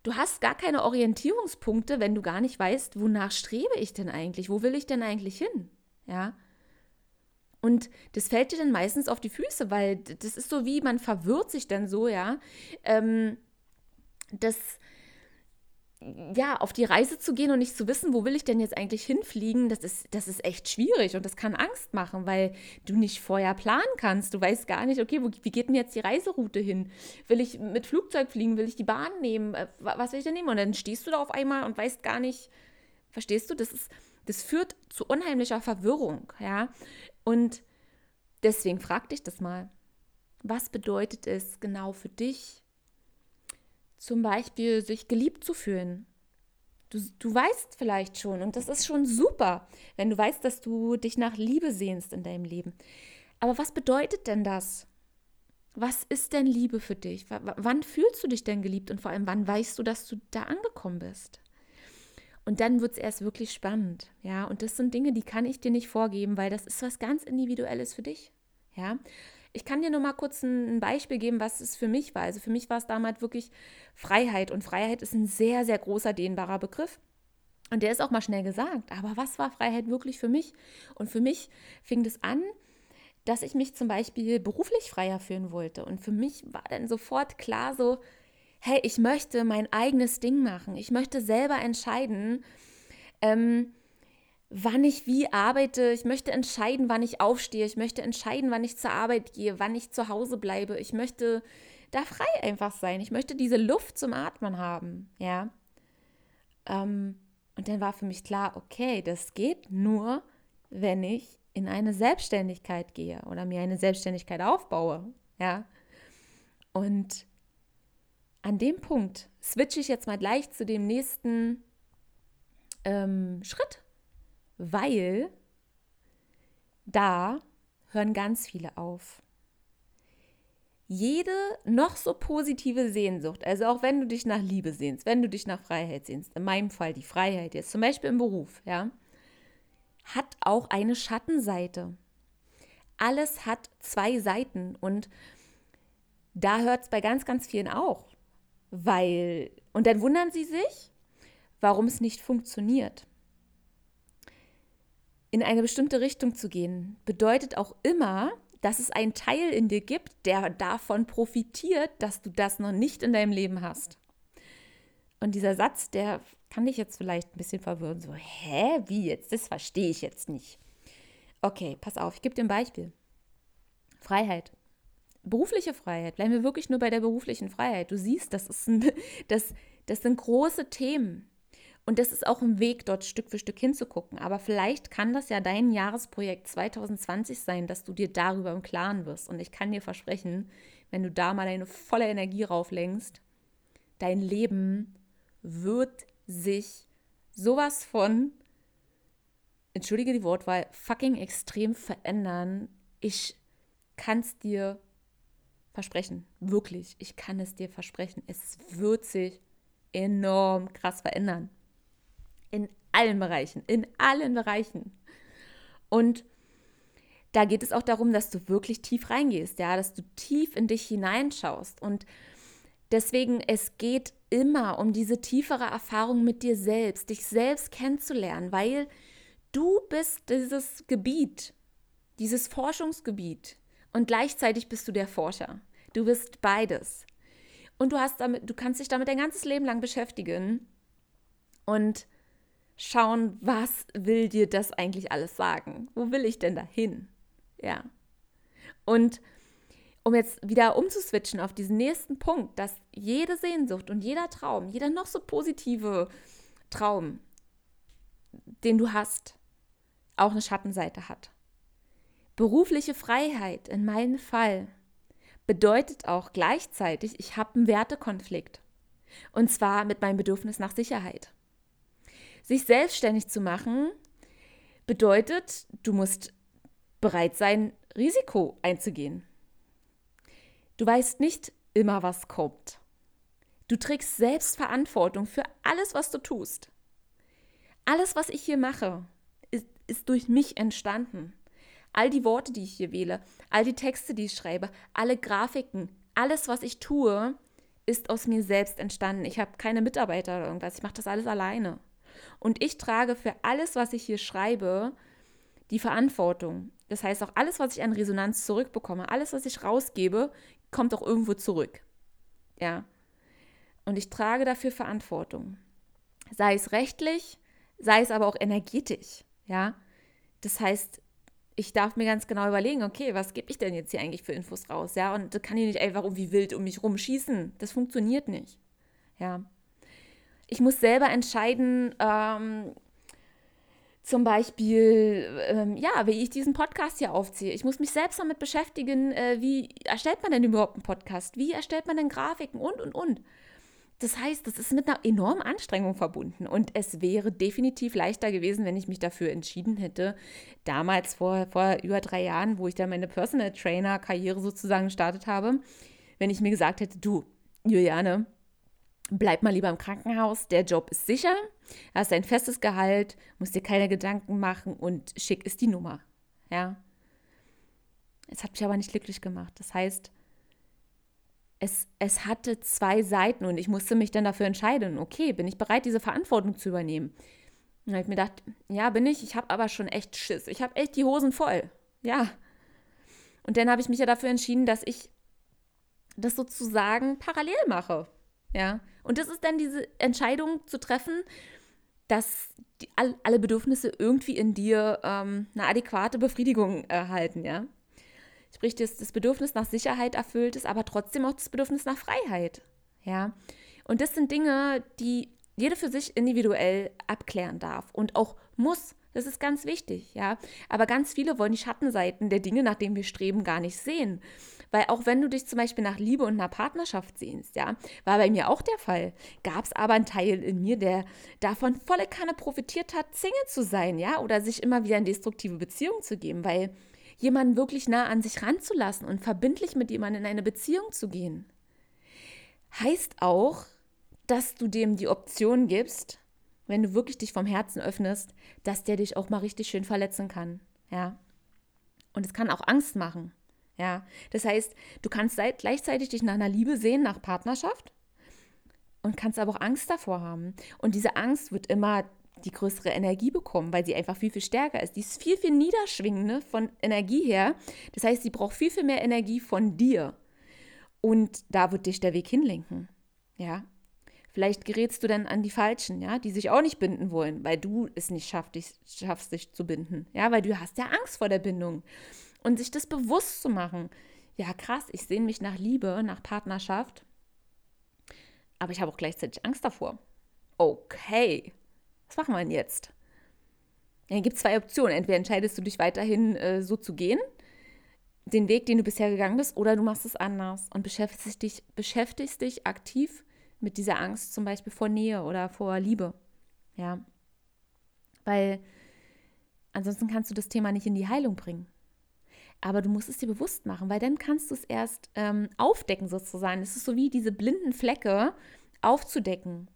du hast gar keine Orientierungspunkte, wenn du gar nicht weißt, wonach strebe ich denn eigentlich, wo will ich denn eigentlich hin, ja. Und das fällt dir dann meistens auf die Füße, weil das ist so wie, man verwirrt sich dann so, ja. Ähm, das, ja, auf die Reise zu gehen und nicht zu wissen, wo will ich denn jetzt eigentlich hinfliegen, das ist, das ist echt schwierig und das kann Angst machen, weil du nicht vorher planen kannst. Du weißt gar nicht, okay, wo, wie geht denn jetzt die Reiseroute hin? Will ich mit Flugzeug fliegen? Will ich die Bahn nehmen? Äh, was will ich denn nehmen? Und dann stehst du da auf einmal und weißt gar nicht, verstehst du? Das ist, das führt zu unheimlicher Verwirrung, ja. Und deswegen frag dich das mal. Was bedeutet es genau für dich, zum Beispiel sich geliebt zu fühlen. Du, du weißt vielleicht schon, und das ist schon super, wenn du weißt, dass du dich nach Liebe sehnst in deinem Leben. Aber was bedeutet denn das? Was ist denn Liebe für dich? W wann fühlst du dich denn geliebt und vor allem, wann weißt du, dass du da angekommen bist? Und dann wird es erst wirklich spannend, ja. Und das sind Dinge, die kann ich dir nicht vorgeben, weil das ist was ganz Individuelles für dich, ja. Ich kann dir nur mal kurz ein Beispiel geben, was es für mich war. Also für mich war es damals wirklich Freiheit. Und Freiheit ist ein sehr, sehr großer, dehnbarer Begriff. Und der ist auch mal schnell gesagt. Aber was war Freiheit wirklich für mich? Und für mich fing das an, dass ich mich zum Beispiel beruflich freier fühlen wollte. Und für mich war dann sofort klar so, hey, ich möchte mein eigenes Ding machen. Ich möchte selber entscheiden, ähm, wann ich wie arbeite. Ich möchte entscheiden, wann ich aufstehe. Ich möchte entscheiden, wann ich zur Arbeit gehe, wann ich zu Hause bleibe. Ich möchte da frei einfach sein. Ich möchte diese Luft zum Atmen haben. Ja. Ähm, und dann war für mich klar, okay, das geht nur, wenn ich in eine Selbstständigkeit gehe oder mir eine Selbstständigkeit aufbaue. Ja. Und an dem Punkt switche ich jetzt mal gleich zu dem nächsten ähm, Schritt weil da hören ganz viele auf. Jede noch so positive Sehnsucht, also auch wenn du dich nach Liebe sehnst, wenn du dich nach Freiheit sehnst, in meinem Fall die Freiheit jetzt, zum Beispiel im Beruf, ja, hat auch eine Schattenseite. Alles hat zwei Seiten und da hört es bei ganz, ganz vielen auch. Weil, und dann wundern sie sich, warum es nicht funktioniert in eine bestimmte Richtung zu gehen, bedeutet auch immer, dass es einen Teil in dir gibt, der davon profitiert, dass du das noch nicht in deinem Leben hast. Und dieser Satz, der kann dich jetzt vielleicht ein bisschen verwirren. So, hä, wie jetzt? Das verstehe ich jetzt nicht. Okay, pass auf, ich gebe dir ein Beispiel. Freiheit. Berufliche Freiheit. Bleiben wir wirklich nur bei der beruflichen Freiheit. Du siehst, das, ist ein, das, das sind große Themen. Und das ist auch ein Weg, dort Stück für Stück hinzugucken. Aber vielleicht kann das ja dein Jahresprojekt 2020 sein, dass du dir darüber im Klaren wirst. Und ich kann dir versprechen, wenn du da mal deine volle Energie rauflenkst, dein Leben wird sich sowas von, entschuldige die Wortwahl, fucking extrem verändern. Ich kann es dir versprechen. Wirklich, ich kann es dir versprechen. Es wird sich enorm krass verändern. In allen Bereichen, in allen Bereichen. Und da geht es auch darum, dass du wirklich tief reingehst, ja, dass du tief in dich hineinschaust. Und deswegen, es geht immer um diese tiefere Erfahrung mit dir selbst, dich selbst kennenzulernen, weil du bist dieses Gebiet, dieses Forschungsgebiet. Und gleichzeitig bist du der Forscher. Du bist beides. Und du hast damit, du kannst dich damit dein ganzes Leben lang beschäftigen. Und schauen, was will dir das eigentlich alles sagen? Wo will ich denn da hin? Ja. Und um jetzt wieder umzuswitchen auf diesen nächsten Punkt, dass jede Sehnsucht und jeder Traum, jeder noch so positive Traum, den du hast, auch eine Schattenseite hat. Berufliche Freiheit in meinem Fall bedeutet auch gleichzeitig, ich habe einen Wertekonflikt. Und zwar mit meinem Bedürfnis nach Sicherheit. Sich selbstständig zu machen bedeutet, du musst bereit sein, Risiko einzugehen. Du weißt nicht immer, was kommt. Du trägst selbst Verantwortung für alles, was du tust. Alles, was ich hier mache, ist, ist durch mich entstanden. All die Worte, die ich hier wähle, all die Texte, die ich schreibe, alle Grafiken, alles, was ich tue, ist aus mir selbst entstanden. Ich habe keine Mitarbeiter oder irgendwas. Ich mache das alles alleine. Und ich trage für alles, was ich hier schreibe, die Verantwortung. Das heißt, auch alles, was ich an Resonanz zurückbekomme, alles, was ich rausgebe, kommt auch irgendwo zurück. Ja. Und ich trage dafür Verantwortung. Sei es rechtlich, sei es aber auch energetisch. Ja. Das heißt, ich darf mir ganz genau überlegen, okay, was gebe ich denn jetzt hier eigentlich für Infos raus? Ja, und da kann ich nicht einfach irgendwie wild um mich rumschießen. Das funktioniert nicht. Ja. Ich muss selber entscheiden, ähm, zum Beispiel, ähm, ja, wie ich diesen Podcast hier aufziehe. Ich muss mich selbst damit beschäftigen, äh, wie erstellt man denn überhaupt einen Podcast? Wie erstellt man denn Grafiken und, und, und. Das heißt, das ist mit einer enormen Anstrengung verbunden. Und es wäre definitiv leichter gewesen, wenn ich mich dafür entschieden hätte, damals vor, vor über drei Jahren, wo ich dann meine Personal Trainer-Karriere sozusagen gestartet habe, wenn ich mir gesagt hätte, du, Juliane, bleib mal lieber im Krankenhaus, der Job ist sicher, hast ein festes Gehalt, musst dir keine Gedanken machen und schick ist die Nummer. Ja. Es hat mich aber nicht glücklich gemacht. Das heißt, es, es hatte zwei Seiten und ich musste mich dann dafür entscheiden, okay, bin ich bereit, diese Verantwortung zu übernehmen? Und dann habe ich mir gedacht, ja, bin ich, ich habe aber schon echt Schiss. Ich habe echt die Hosen voll. Ja. Und dann habe ich mich ja dafür entschieden, dass ich das sozusagen parallel mache. Ja. Und das ist dann diese Entscheidung zu treffen, dass die, all, alle Bedürfnisse irgendwie in dir ähm, eine adäquate Befriedigung erhalten, ja. Sprich, das, das Bedürfnis nach Sicherheit erfüllt ist, aber trotzdem auch das Bedürfnis nach Freiheit, ja. Und das sind Dinge, die jede für sich individuell abklären darf und auch muss. Das ist ganz wichtig, ja. Aber ganz viele wollen die Schattenseiten der Dinge, nach denen wir streben, gar nicht sehen. Weil auch wenn du dich zum Beispiel nach Liebe und einer Partnerschaft sehnst, ja, war bei mir auch der Fall. Gab es aber einen Teil in mir, der davon volle Kanne profitiert hat, Single zu sein, ja, oder sich immer wieder in destruktive Beziehungen zu geben, weil jemanden wirklich nah an sich ranzulassen und verbindlich mit jemandem in eine Beziehung zu gehen, heißt auch, dass du dem die Option gibst, wenn du wirklich dich vom Herzen öffnest, dass der dich auch mal richtig schön verletzen kann, ja. Und es kann auch Angst machen. Ja, das heißt, du kannst gleichzeitig dich nach einer Liebe sehen, nach Partnerschaft und kannst aber auch Angst davor haben. Und diese Angst wird immer die größere Energie bekommen, weil sie einfach viel, viel stärker ist. Die ist viel, viel niederschwingende von Energie her. Das heißt, sie braucht viel, viel mehr Energie von dir. Und da wird dich der Weg hinlenken. Ja. Vielleicht gerätst du dann an die Falschen, ja, die sich auch nicht binden wollen, weil du es nicht schaffst, dich, schaffst, dich zu binden. Ja, weil du hast ja Angst vor der Bindung und sich das bewusst zu machen. Ja, krass, ich sehne mich nach Liebe, nach Partnerschaft, aber ich habe auch gleichzeitig Angst davor. Okay, was machen wir denn jetzt? Dann gibt zwei Optionen. Entweder entscheidest du dich weiterhin äh, so zu gehen, den Weg, den du bisher gegangen bist, oder du machst es anders und beschäftigst dich, beschäftigst dich aktiv mit dieser Angst, zum Beispiel vor Nähe oder vor Liebe. Ja. Weil ansonsten kannst du das Thema nicht in die Heilung bringen. Aber du musst es dir bewusst machen, weil dann kannst du es erst ähm, aufdecken sozusagen. Es ist so wie diese blinden Flecke aufzudecken.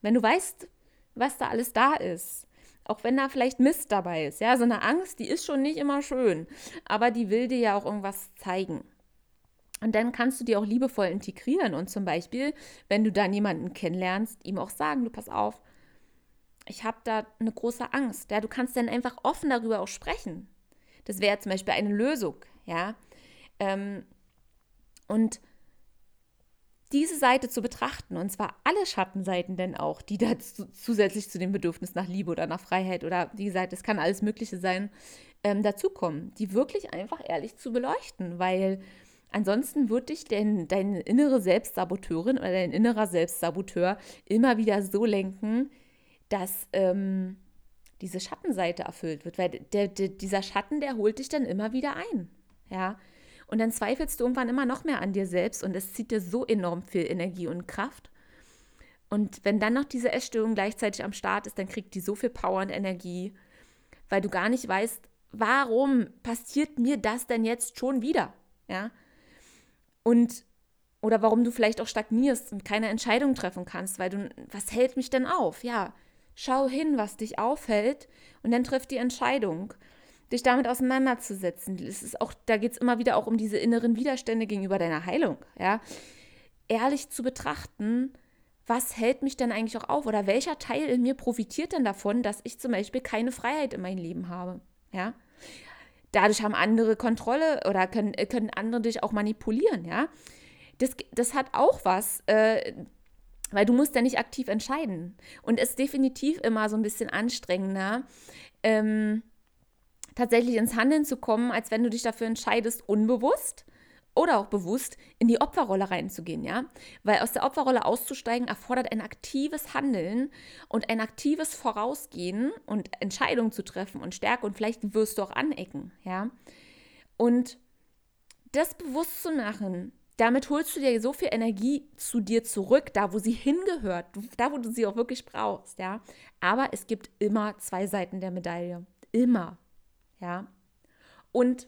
Wenn du weißt, was da alles da ist, auch wenn da vielleicht Mist dabei ist, ja, so eine Angst, die ist schon nicht immer schön, aber die will dir ja auch irgendwas zeigen. Und dann kannst du die auch liebevoll integrieren und zum Beispiel, wenn du dann jemanden kennenlernst, ihm auch sagen, du pass auf, ich habe da eine große Angst. Ja, du kannst dann einfach offen darüber auch sprechen. Das wäre zum Beispiel eine Lösung, ja. Ähm, und diese Seite zu betrachten, und zwar alle Schattenseiten denn auch, die da zusätzlich zu dem Bedürfnis nach Liebe oder nach Freiheit oder wie gesagt, es kann alles Mögliche sein, ähm, dazukommen, die wirklich einfach ehrlich zu beleuchten, weil ansonsten wird dich dein, deine innere Selbstsaboteurin oder dein innerer Selbstsaboteur immer wieder so lenken, dass ähm, diese Schattenseite erfüllt wird, weil der, der, dieser Schatten, der holt dich dann immer wieder ein. Ja. Und dann zweifelst du irgendwann immer noch mehr an dir selbst und es zieht dir so enorm viel Energie und Kraft. Und wenn dann noch diese Essstörung gleichzeitig am Start ist, dann kriegt die so viel Power und Energie, weil du gar nicht weißt, warum passiert mir das denn jetzt schon wieder? Ja. Und oder warum du vielleicht auch stagnierst und keine Entscheidung treffen kannst, weil du, was hält mich denn auf? Ja, Schau hin, was dich aufhält und dann triff die Entscheidung. dich damit auseinanderzusetzen. Es ist auch, da geht es immer wieder auch um diese inneren Widerstände gegenüber deiner Heilung. Ja? Ehrlich zu betrachten, was hält mich denn eigentlich auch auf oder welcher Teil in mir profitiert denn davon, dass ich zum Beispiel keine Freiheit in meinem Leben habe. Ja? Dadurch haben andere Kontrolle oder können, können andere dich auch manipulieren. Ja? Das, das hat auch was. Äh, weil du musst ja nicht aktiv entscheiden. Und es ist definitiv immer so ein bisschen anstrengender, ähm, tatsächlich ins Handeln zu kommen, als wenn du dich dafür entscheidest, unbewusst oder auch bewusst in die Opferrolle reinzugehen, ja? Weil aus der Opferrolle auszusteigen erfordert ein aktives Handeln und ein aktives Vorausgehen und Entscheidungen zu treffen und Stärke und vielleicht wirst du auch anecken, ja? Und das bewusst zu machen, damit holst du dir so viel Energie zu dir zurück, da wo sie hingehört, da wo du sie auch wirklich brauchst, ja. Aber es gibt immer zwei Seiten der Medaille. Immer. Ja. Und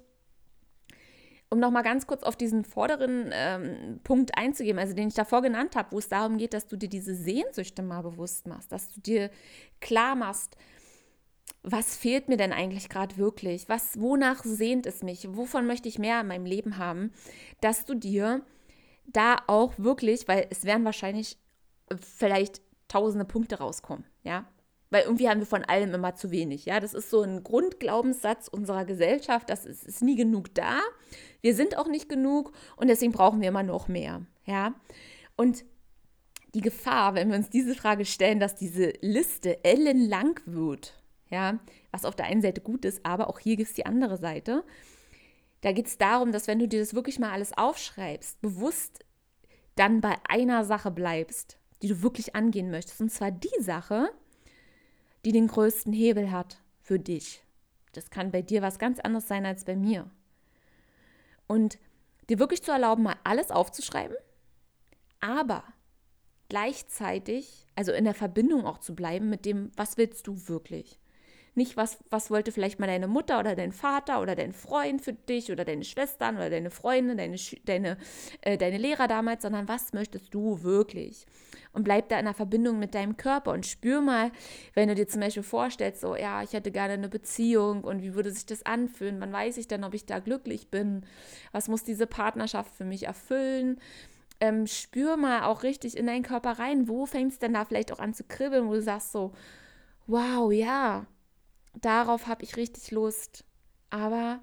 um nochmal ganz kurz auf diesen vorderen ähm, Punkt einzugehen, also den ich davor genannt habe, wo es darum geht, dass du dir diese Sehnsüchte mal bewusst machst, dass du dir klar machst, was fehlt mir denn eigentlich gerade wirklich? Was, wonach sehnt es mich? Wovon möchte ich mehr in meinem Leben haben? Dass du dir da auch wirklich, weil es werden wahrscheinlich äh, vielleicht tausende Punkte rauskommen, ja. Weil irgendwie haben wir von allem immer zu wenig, ja. Das ist so ein Grundglaubenssatz unserer Gesellschaft, das ist, ist nie genug da. Wir sind auch nicht genug und deswegen brauchen wir immer noch mehr, ja. Und die Gefahr, wenn wir uns diese Frage stellen, dass diese Liste ellenlang wird, ja, was auf der einen Seite gut ist, aber auch hier gibt es die andere Seite. Da geht es darum, dass wenn du dir das wirklich mal alles aufschreibst, bewusst dann bei einer Sache bleibst, die du wirklich angehen möchtest. Und zwar die Sache, die den größten Hebel hat für dich. Das kann bei dir was ganz anderes sein als bei mir. Und dir wirklich zu erlauben, mal alles aufzuschreiben, aber gleichzeitig, also in der Verbindung auch zu bleiben mit dem, was willst du wirklich? Nicht, was, was wollte vielleicht mal deine Mutter oder dein Vater oder dein Freund für dich oder deine Schwestern oder deine Freunde, deine, deine, äh, deine Lehrer damals, sondern was möchtest du wirklich? Und bleib da in der Verbindung mit deinem Körper und spür mal, wenn du dir zum Beispiel vorstellst, so, ja, ich hätte gerne eine Beziehung und wie würde sich das anfühlen? Wann weiß ich denn, ob ich da glücklich bin? Was muss diese Partnerschaft für mich erfüllen? Ähm, spür mal auch richtig in deinen Körper rein. Wo fängt es denn da vielleicht auch an zu kribbeln, wo du sagst so, wow, ja, darauf habe ich richtig Lust. Aber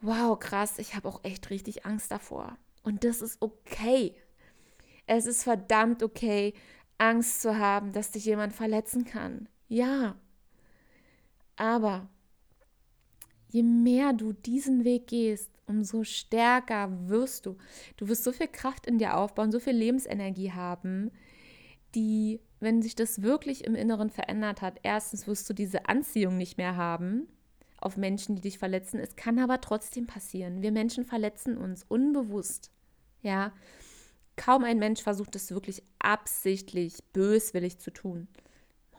wow, krass, ich habe auch echt richtig Angst davor. Und das ist okay. Es ist verdammt okay, Angst zu haben, dass dich jemand verletzen kann. Ja. Aber je mehr du diesen Weg gehst, umso stärker wirst du. Du wirst so viel Kraft in dir aufbauen, so viel Lebensenergie haben, die wenn sich das wirklich im Inneren verändert hat, erstens wirst du diese Anziehung nicht mehr haben auf Menschen, die dich verletzen. Es kann aber trotzdem passieren. Wir Menschen verletzen uns unbewusst. Ja, kaum ein Mensch versucht es wirklich absichtlich, böswillig zu tun.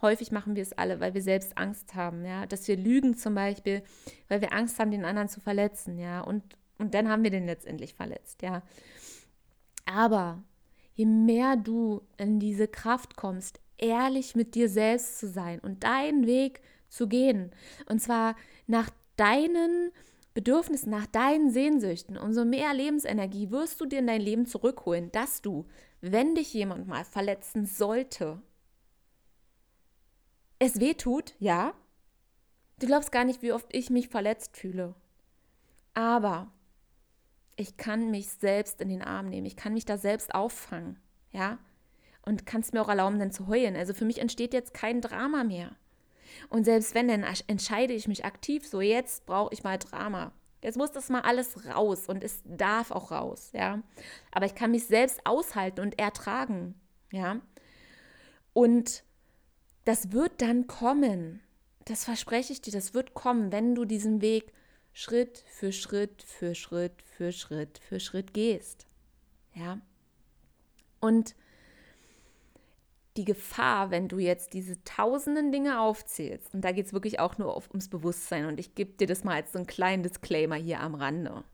Häufig machen wir es alle, weil wir selbst Angst haben, ja, dass wir lügen zum Beispiel, weil wir Angst haben, den anderen zu verletzen, ja, und, und dann haben wir den letztendlich verletzt, ja. Aber je mehr du in diese Kraft kommst, ehrlich mit dir selbst zu sein und deinen Weg zu gehen, und zwar nach deinen Bedürfnissen, nach deinen Sehnsüchten, umso mehr Lebensenergie wirst du dir in dein Leben zurückholen, dass du, wenn dich jemand mal verletzen sollte, es weh tut, ja. Du glaubst gar nicht, wie oft ich mich verletzt fühle. Aber ich kann mich selbst in den Arm nehmen, ich kann mich da selbst auffangen, ja, und kann es mir auch erlauben, dann zu heulen. Also für mich entsteht jetzt kein Drama mehr. Und selbst wenn, dann entscheide ich mich aktiv, so jetzt brauche ich mal Drama. Jetzt muss das mal alles raus und es darf auch raus, ja. Aber ich kann mich selbst aushalten und ertragen, ja. Und das wird dann kommen. Das verspreche ich dir, das wird kommen, wenn du diesen Weg Schritt für Schritt für Schritt für Schritt für Schritt gehst. Ja. Und die Gefahr, wenn du jetzt diese tausenden Dinge aufzählst, und da geht es wirklich auch nur auf, ums Bewusstsein, und ich gebe dir das mal als so einen kleinen Disclaimer hier am Rande.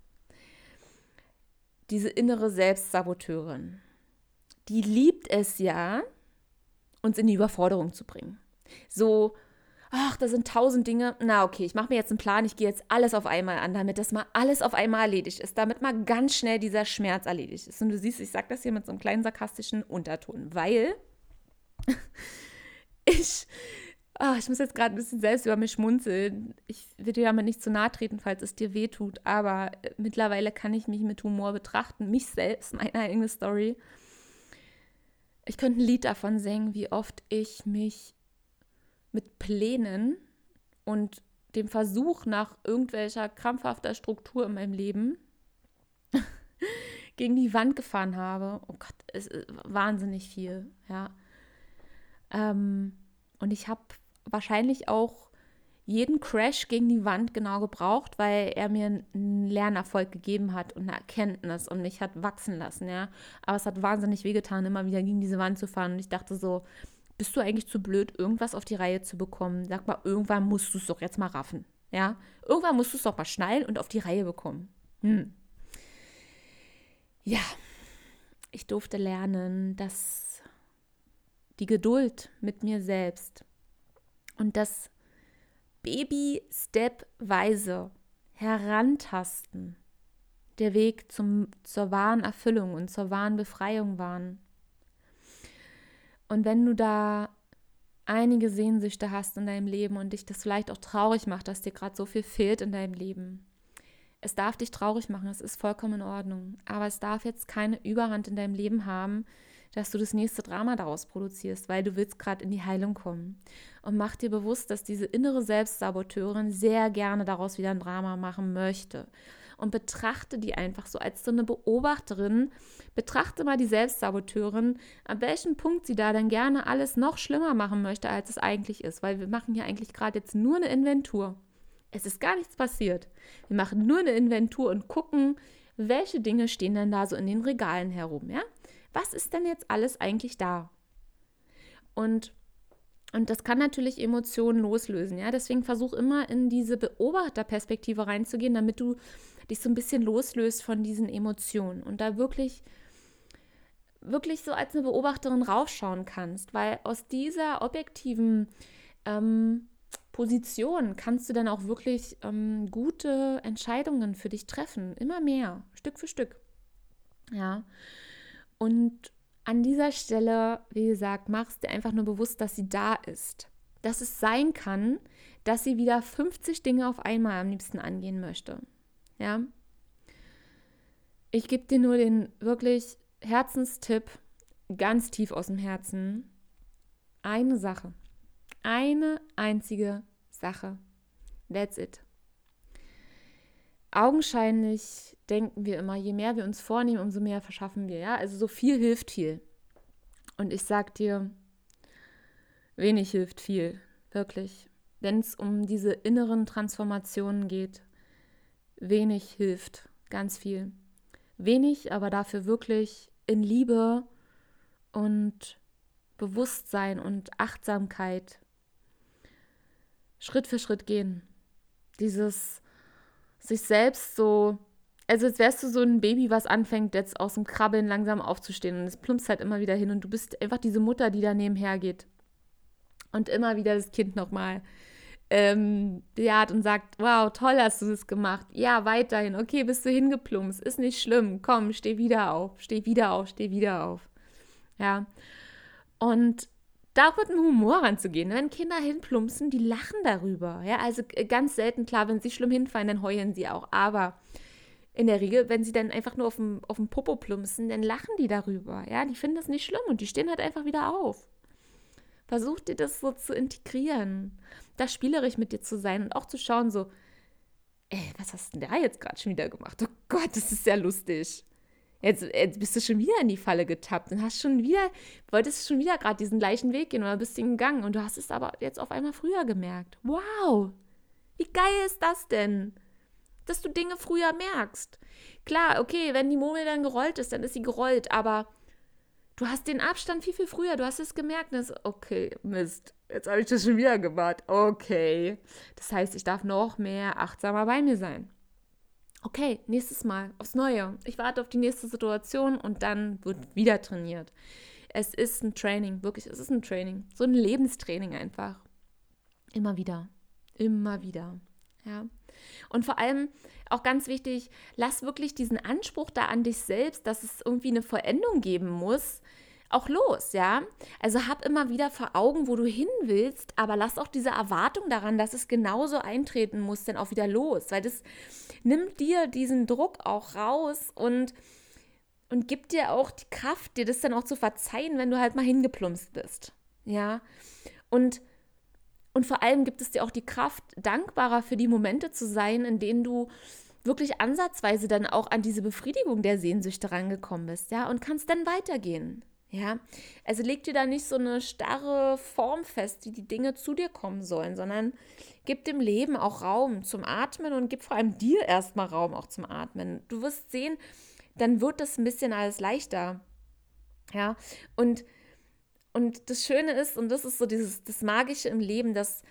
Diese innere Selbstsaboteurin, die liebt es ja, uns in die Überforderung zu bringen. So, ach, da sind tausend Dinge. Na okay, ich mache mir jetzt einen Plan, ich gehe jetzt alles auf einmal an, damit das mal alles auf einmal erledigt ist, damit mal ganz schnell dieser Schmerz erledigt ist. Und du siehst, ich sage das hier mit so einem kleinen sarkastischen Unterton, weil ich, ach, ich muss jetzt gerade ein bisschen selbst über mich schmunzeln. Ich will dir damit nicht zu nahe treten, falls es dir weh tut, aber äh, mittlerweile kann ich mich mit Humor betrachten, mich selbst, meine eigene Story. Ich könnte ein Lied davon singen, wie oft ich mich mit Plänen und dem Versuch nach irgendwelcher krampfhafter Struktur in meinem Leben gegen die Wand gefahren habe. Oh Gott, es ist wahnsinnig viel, ja. Ähm, und ich habe wahrscheinlich auch jeden Crash gegen die Wand genau gebraucht, weil er mir einen Lernerfolg gegeben hat und eine Erkenntnis und mich hat wachsen lassen, ja. Aber es hat wahnsinnig wehgetan, immer wieder gegen diese Wand zu fahren. Und ich dachte so, bist du eigentlich zu blöd, irgendwas auf die Reihe zu bekommen? Sag mal, irgendwann musst du es doch jetzt mal raffen, ja. Irgendwann musst du es doch mal schnallen und auf die Reihe bekommen. Hm. Ja, ich durfte lernen, dass die Geduld mit mir selbst und das Baby-Step-weise Herantasten der Weg zum, zur wahren Erfüllung und zur wahren Befreiung waren. Und wenn du da einige Sehnsüchte hast in deinem Leben und dich das vielleicht auch traurig macht, dass dir gerade so viel fehlt in deinem Leben, es darf dich traurig machen, es ist vollkommen in Ordnung. Aber es darf jetzt keine Überhand in deinem Leben haben, dass du das nächste Drama daraus produzierst, weil du willst gerade in die Heilung kommen. Und mach dir bewusst, dass diese innere Selbstsaboteurin sehr gerne daraus wieder ein Drama machen möchte. Und betrachte die einfach so als so eine Beobachterin. Betrachte mal die Selbstsaboteurin, an welchem Punkt sie da dann gerne alles noch schlimmer machen möchte, als es eigentlich ist. Weil wir machen hier eigentlich gerade jetzt nur eine Inventur. Es ist gar nichts passiert. Wir machen nur eine Inventur und gucken, welche Dinge stehen denn da so in den Regalen herum, ja? was ist denn jetzt alles eigentlich da? Und, und das kann natürlich Emotionen loslösen, ja. Deswegen versuch immer in diese Beobachterperspektive reinzugehen, damit du dich so ein bisschen loslöst von diesen Emotionen und da wirklich wirklich so als eine Beobachterin raufschauen kannst, weil aus dieser objektiven ähm, Position kannst du dann auch wirklich ähm, gute Entscheidungen für dich treffen, immer mehr, Stück für Stück. Ja. Und an dieser Stelle, wie gesagt, machst du einfach nur bewusst, dass sie da ist. Dass es sein kann, dass sie wieder 50 Dinge auf einmal am liebsten angehen möchte. Ja. Ich gebe dir nur den wirklich Herzenstipp, ganz tief aus dem Herzen. Eine Sache. Eine einzige Sache. That's it. Augenscheinlich denken wir immer, je mehr wir uns vornehmen, umso mehr verschaffen wir. Ja, also so viel hilft viel. Und ich sag dir, wenig hilft viel, wirklich. Wenn es um diese inneren Transformationen geht, wenig hilft, ganz viel. Wenig, aber dafür wirklich in Liebe und Bewusstsein und Achtsamkeit Schritt für Schritt gehen. Dieses sich selbst so also als wärst du so ein Baby, was anfängt jetzt aus dem Krabbeln langsam aufzustehen und es plumpst halt immer wieder hin und du bist einfach diese Mutter, die da nebenher geht und immer wieder das Kind nochmal ähm, bejaht und sagt, wow, toll hast du das gemacht. Ja, weiterhin. Okay, bist du hingeplumpst. Ist nicht schlimm. Komm, steh wieder auf. Steh wieder auf. Steh wieder auf. Ja. Und da mit einem Humor ranzugehen. Wenn Kinder hinplumpsen, die lachen darüber. Ja, also ganz selten, klar, wenn sie schlimm hinfallen, dann heulen sie auch. Aber in der Regel, wenn sie dann einfach nur auf dem, auf dem Popo plumpsen, dann lachen die darüber. Ja, die finden das nicht schlimm und die stehen halt einfach wieder auf. Versuch dir das so zu integrieren, da spielerisch mit dir zu sein und auch zu schauen, so, ey, was hast denn da jetzt gerade schon wieder gemacht? Oh Gott, das ist sehr lustig. Jetzt, jetzt, bist du schon wieder in die Falle getappt und hast schon wieder, wolltest schon wieder gerade diesen gleichen Weg gehen oder bist ihn gegangen und du hast es aber jetzt auf einmal früher gemerkt. Wow! Wie geil ist das denn? dass du Dinge früher merkst. Klar, okay, wenn die Murmel dann gerollt ist, dann ist sie gerollt, aber du hast den Abstand viel, viel früher, du hast es gemerkt und ist, okay, Mist, jetzt habe ich das schon wieder gemacht. Okay. Das heißt, ich darf noch mehr achtsamer bei mir sein. Okay, nächstes Mal, aufs Neue. Ich warte auf die nächste Situation und dann wird wieder trainiert. Es ist ein Training, wirklich, es ist ein Training. So ein Lebenstraining einfach. Immer wieder. Immer wieder. Ja. Und vor allem auch ganz wichtig, lass wirklich diesen Anspruch da an dich selbst, dass es irgendwie eine Veränderung geben muss, auch los, ja. Also hab immer wieder vor Augen, wo du hin willst, aber lass auch diese Erwartung daran, dass es genauso eintreten muss, dann auch wieder los, weil das nimmt dir diesen Druck auch raus und und gibt dir auch die Kraft, dir das dann auch zu verzeihen, wenn du halt mal hingeplumpst bist, ja. Und und vor allem gibt es dir auch die Kraft, dankbarer für die Momente zu sein, in denen du wirklich ansatzweise dann auch an diese Befriedigung der Sehnsüchte rangekommen bist, ja, und kannst dann weitergehen. Ja, also leg dir da nicht so eine starre Form fest, wie die Dinge zu dir kommen sollen, sondern gib dem Leben auch Raum zum Atmen und gib vor allem dir erstmal Raum auch zum Atmen. Du wirst sehen, dann wird das ein bisschen alles leichter. Ja, und und das Schöne ist, und das ist so dieses, das Magische im Leben, dass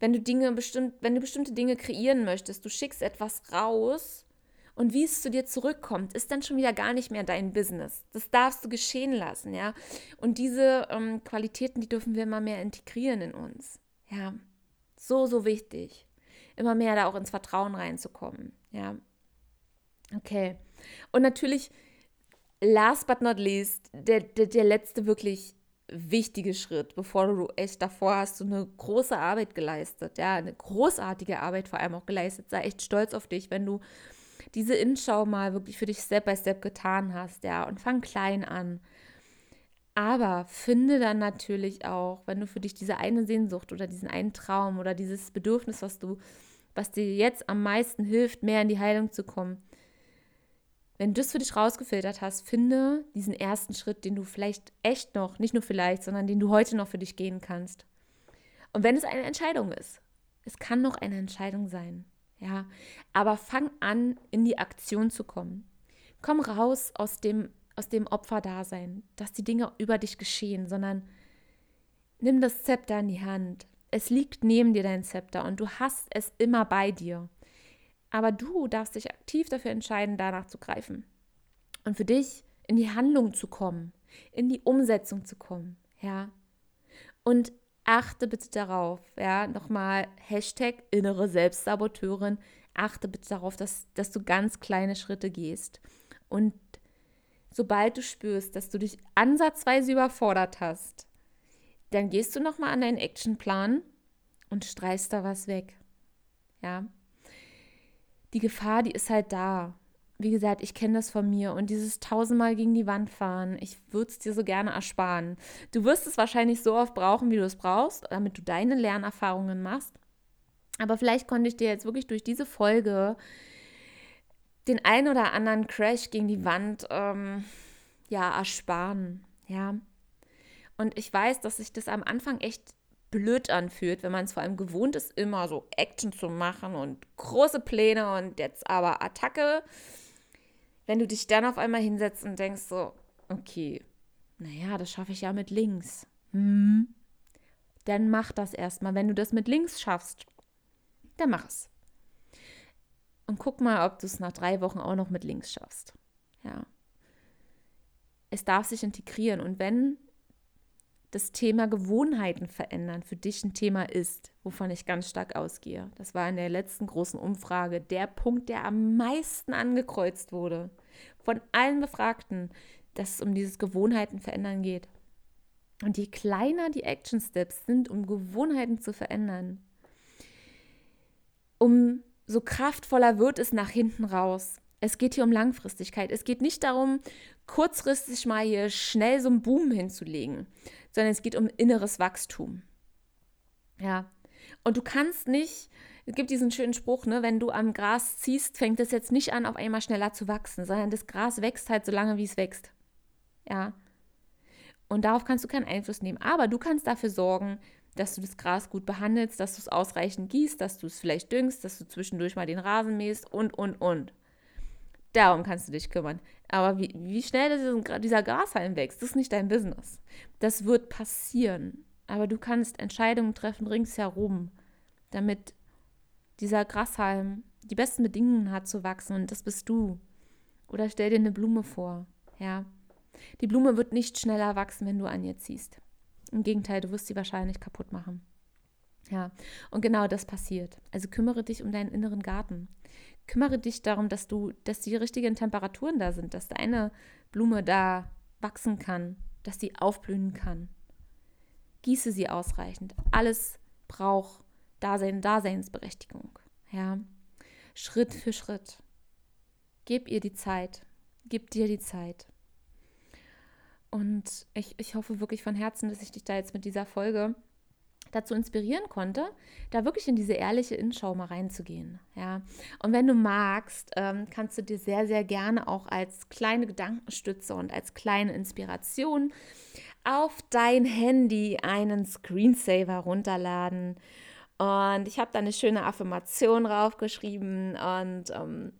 wenn du Dinge bestimmt, wenn du bestimmte Dinge kreieren möchtest, du schickst etwas raus und wie es zu dir zurückkommt, ist dann schon wieder gar nicht mehr dein Business. Das darfst du geschehen lassen, ja. Und diese ähm, Qualitäten, die dürfen wir immer mehr integrieren in uns. Ja. So, so wichtig. Immer mehr da auch ins Vertrauen reinzukommen. Ja. Okay. Und natürlich, last but not least, der, der, der letzte wirklich wichtige Schritt, bevor du echt davor hast, du eine große Arbeit geleistet, ja, eine großartige Arbeit vor allem auch geleistet. Sei echt stolz auf dich, wenn du diese Inschau mal wirklich für dich Step by Step getan hast, ja, und fang klein an. Aber finde dann natürlich auch, wenn du für dich diese eine Sehnsucht oder diesen einen Traum oder dieses Bedürfnis, was du, was dir jetzt am meisten hilft, mehr in die Heilung zu kommen, wenn du das für dich rausgefiltert hast, finde diesen ersten Schritt, den du vielleicht echt noch, nicht nur vielleicht, sondern den du heute noch für dich gehen kannst. Und wenn es eine Entscheidung ist, es kann noch eine Entscheidung sein, ja, aber fang an, in die Aktion zu kommen. Komm raus aus dem, aus dem Opferdasein, dass die Dinge über dich geschehen, sondern nimm das Zepter in die Hand. Es liegt neben dir dein Zepter und du hast es immer bei dir. Aber du darfst dich aktiv dafür entscheiden, danach zu greifen. Und für dich in die Handlung zu kommen, in die Umsetzung zu kommen, ja. Und achte bitte darauf, ja, nochmal Hashtag innere Selbstsaboteurin, achte bitte darauf, dass, dass du ganz kleine Schritte gehst. Und sobald du spürst, dass du dich ansatzweise überfordert hast, dann gehst du nochmal an deinen Actionplan und streichst da was weg. Ja, die Gefahr, die ist halt da. Wie gesagt, ich kenne das von mir und dieses tausendmal gegen die Wand fahren, ich würde es dir so gerne ersparen. Du wirst es wahrscheinlich so oft brauchen, wie du es brauchst, damit du deine Lernerfahrungen machst. Aber vielleicht konnte ich dir jetzt wirklich durch diese Folge den ein oder anderen Crash gegen die Wand ähm, ja ersparen. Ja. Und ich weiß, dass sich das am Anfang echt blöd anfühlt, wenn man es vor allem gewohnt ist, immer so Action zu machen und große Pläne und jetzt aber Attacke. Wenn du dich dann auf einmal hinsetzt und denkst so, okay, naja, das schaffe ich ja mit links. Hm. Dann mach das erstmal. Wenn du das mit links schaffst, dann mach es. Und guck mal, ob du es nach drei Wochen auch noch mit links schaffst. Ja. Es darf sich integrieren. Und wenn das Thema Gewohnheiten verändern für dich ein Thema ist, wovon ich ganz stark ausgehe. Das war in der letzten großen Umfrage der Punkt, der am meisten angekreuzt wurde. Von allen Befragten, dass es um dieses Gewohnheiten verändern geht. Und je kleiner die Action Steps sind, um Gewohnheiten zu verändern, umso kraftvoller wird es nach hinten raus. Es geht hier um Langfristigkeit. Es geht nicht darum, kurzfristig mal hier schnell so einen Boom hinzulegen, sondern es geht um inneres Wachstum. Ja. Und du kannst nicht, es gibt diesen schönen Spruch, ne, wenn du am Gras ziehst, fängt es jetzt nicht an, auf einmal schneller zu wachsen, sondern das Gras wächst halt so lange, wie es wächst. Ja. Und darauf kannst du keinen Einfluss nehmen. Aber du kannst dafür sorgen, dass du das Gras gut behandelst, dass du es ausreichend gießt, dass du es vielleicht düngst, dass du zwischendurch mal den Rasen mähst und, und, und. Darum kannst du dich kümmern. Aber wie, wie schnell dieser Grashalm wächst, das ist nicht dein Business. Das wird passieren. Aber du kannst Entscheidungen treffen ringsherum, damit dieser Grashalm die besten Bedingungen hat zu wachsen und das bist du. Oder stell dir eine Blume vor, ja. Die Blume wird nicht schneller wachsen, wenn du an ihr ziehst. Im Gegenteil, du wirst sie wahrscheinlich kaputt machen. Ja, und genau das passiert. Also kümmere dich um deinen inneren Garten. Kümmere dich darum, dass du, dass die richtigen Temperaturen da sind, dass deine Blume da wachsen kann, dass sie aufblühen kann. Gieße sie ausreichend. Alles braucht Dasein, Daseinsberechtigung. Ja. Schritt für Schritt. Gib ihr die Zeit. Gib dir die Zeit. Und ich, ich hoffe wirklich von Herzen, dass ich dich da jetzt mit dieser Folge dazu inspirieren konnte, da wirklich in diese ehrliche Innenschau mal reinzugehen. Ja. Und wenn du magst, ähm, kannst du dir sehr, sehr gerne auch als kleine Gedankenstütze und als kleine Inspiration auf dein Handy einen Screensaver runterladen. Und ich habe da eine schöne Affirmation draufgeschrieben und ähm,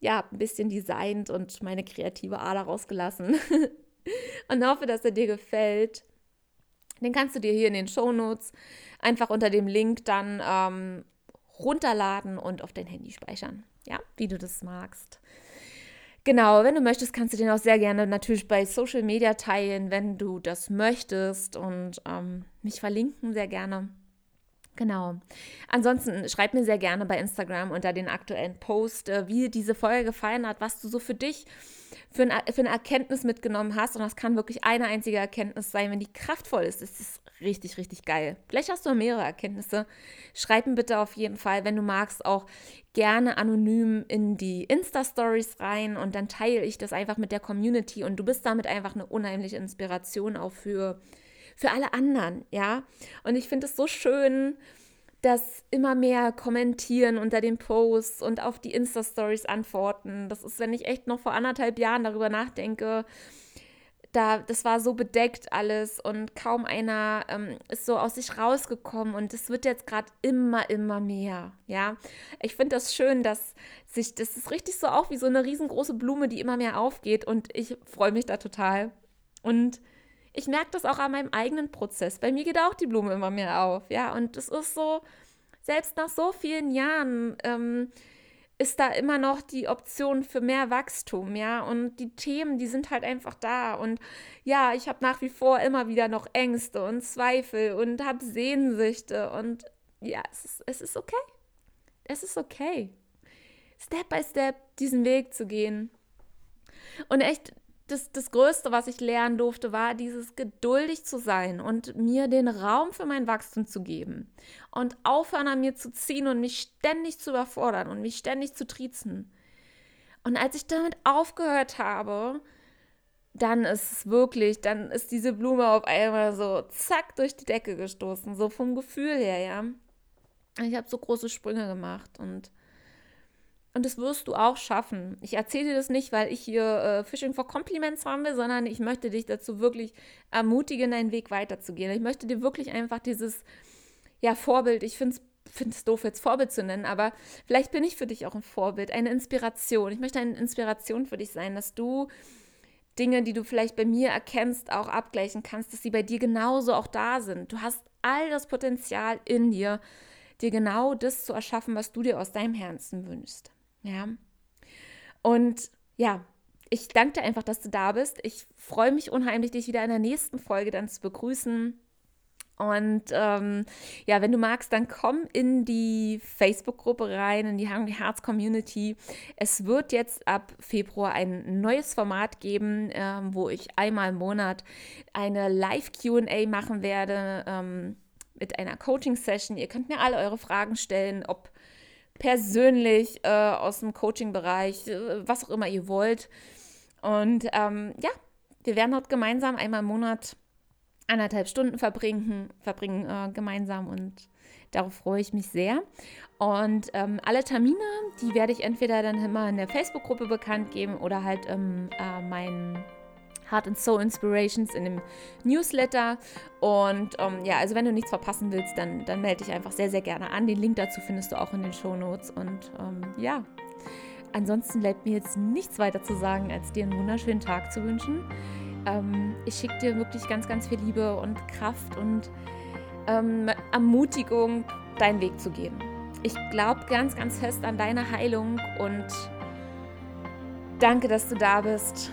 ja, ein bisschen designt und meine kreative Ader rausgelassen. und hoffe, dass er dir gefällt. Den kannst du dir hier in den Show Notes einfach unter dem Link dann ähm, runterladen und auf dein Handy speichern. Ja, wie du das magst. Genau, wenn du möchtest, kannst du den auch sehr gerne natürlich bei Social Media teilen, wenn du das möchtest und ähm, mich verlinken sehr gerne. Genau. Ansonsten schreib mir sehr gerne bei Instagram unter den aktuellen Post, äh, wie diese Folge gefallen hat, was du so für dich für, ein, für eine Erkenntnis mitgenommen hast. Und das kann wirklich eine einzige Erkenntnis sein, wenn die kraftvoll ist. Das ist richtig, richtig geil. Vielleicht hast du mehrere Erkenntnisse. Schreib mir bitte auf jeden Fall, wenn du magst, auch gerne anonym in die Insta-Stories rein und dann teile ich das einfach mit der Community und du bist damit einfach eine unheimliche Inspiration auch für, für alle anderen, ja. Und ich finde es so schön, dass immer mehr kommentieren unter den Posts und auf die Insta-Stories antworten. Das ist, wenn ich echt noch vor anderthalb Jahren darüber nachdenke, da, das war so bedeckt alles und kaum einer ähm, ist so aus sich rausgekommen und es wird jetzt gerade immer, immer mehr, ja. Ich finde das schön, dass sich, das ist richtig so auch wie so eine riesengroße Blume, die immer mehr aufgeht und ich freue mich da total. Und ich merke das auch an meinem eigenen Prozess. Bei mir geht auch die Blume immer mehr auf, ja. Und es ist so, selbst nach so vielen Jahren ähm, ist da immer noch die Option für mehr Wachstum, ja. Und die Themen, die sind halt einfach da. Und ja, ich habe nach wie vor immer wieder noch Ängste und Zweifel und habe Sehnsüchte. Und ja, es ist, es ist okay. Es ist okay. Step by Step diesen Weg zu gehen. Und echt, das, das Größte, was ich lernen durfte, war dieses geduldig zu sein und mir den Raum für mein Wachstum zu geben und aufhören an mir zu ziehen und mich ständig zu überfordern und mich ständig zu triezen. Und als ich damit aufgehört habe, dann ist es wirklich, dann ist diese Blume auf einmal so zack durch die Decke gestoßen, so vom Gefühl her, ja. Ich habe so große Sprünge gemacht und und das wirst du auch schaffen. Ich erzähle dir das nicht, weil ich hier äh, Fishing for Compliments haben will, sondern ich möchte dich dazu wirklich ermutigen, deinen Weg weiterzugehen. Ich möchte dir wirklich einfach dieses ja, Vorbild, ich finde es doof, jetzt Vorbild zu nennen, aber vielleicht bin ich für dich auch ein Vorbild, eine Inspiration. Ich möchte eine Inspiration für dich sein, dass du Dinge, die du vielleicht bei mir erkennst, auch abgleichen kannst, dass sie bei dir genauso auch da sind. Du hast all das Potenzial in dir, dir genau das zu erschaffen, was du dir aus deinem Herzen wünschst. Ja. Und ja, ich danke dir einfach, dass du da bist. Ich freue mich unheimlich, dich wieder in der nächsten Folge dann zu begrüßen. Und ähm, ja, wenn du magst, dann komm in die Facebook-Gruppe rein, in die Hungry Hearts Community. Es wird jetzt ab Februar ein neues Format geben, ähm, wo ich einmal im Monat eine Live-QA machen werde ähm, mit einer Coaching-Session. Ihr könnt mir alle eure Fragen stellen, ob persönlich, äh, aus dem Coaching-Bereich, äh, was auch immer ihr wollt. Und ähm, ja, wir werden dort gemeinsam einmal im Monat anderthalb Stunden verbringen, verbringen äh, gemeinsam und darauf freue ich mich sehr. Und ähm, alle Termine, die werde ich entweder dann immer in der Facebook-Gruppe bekannt geben oder halt ähm, äh, meinen Heart and Soul Inspirations in dem Newsletter. Und ähm, ja, also wenn du nichts verpassen willst, dann, dann melde dich einfach sehr, sehr gerne an. Den Link dazu findest du auch in den Show Notes. Und ähm, ja, ansonsten bleibt mir jetzt nichts weiter zu sagen, als dir einen wunderschönen Tag zu wünschen. Ähm, ich schicke dir wirklich ganz, ganz viel Liebe und Kraft und ähm, Ermutigung, deinen Weg zu gehen. Ich glaube ganz, ganz fest an deine Heilung und danke, dass du da bist.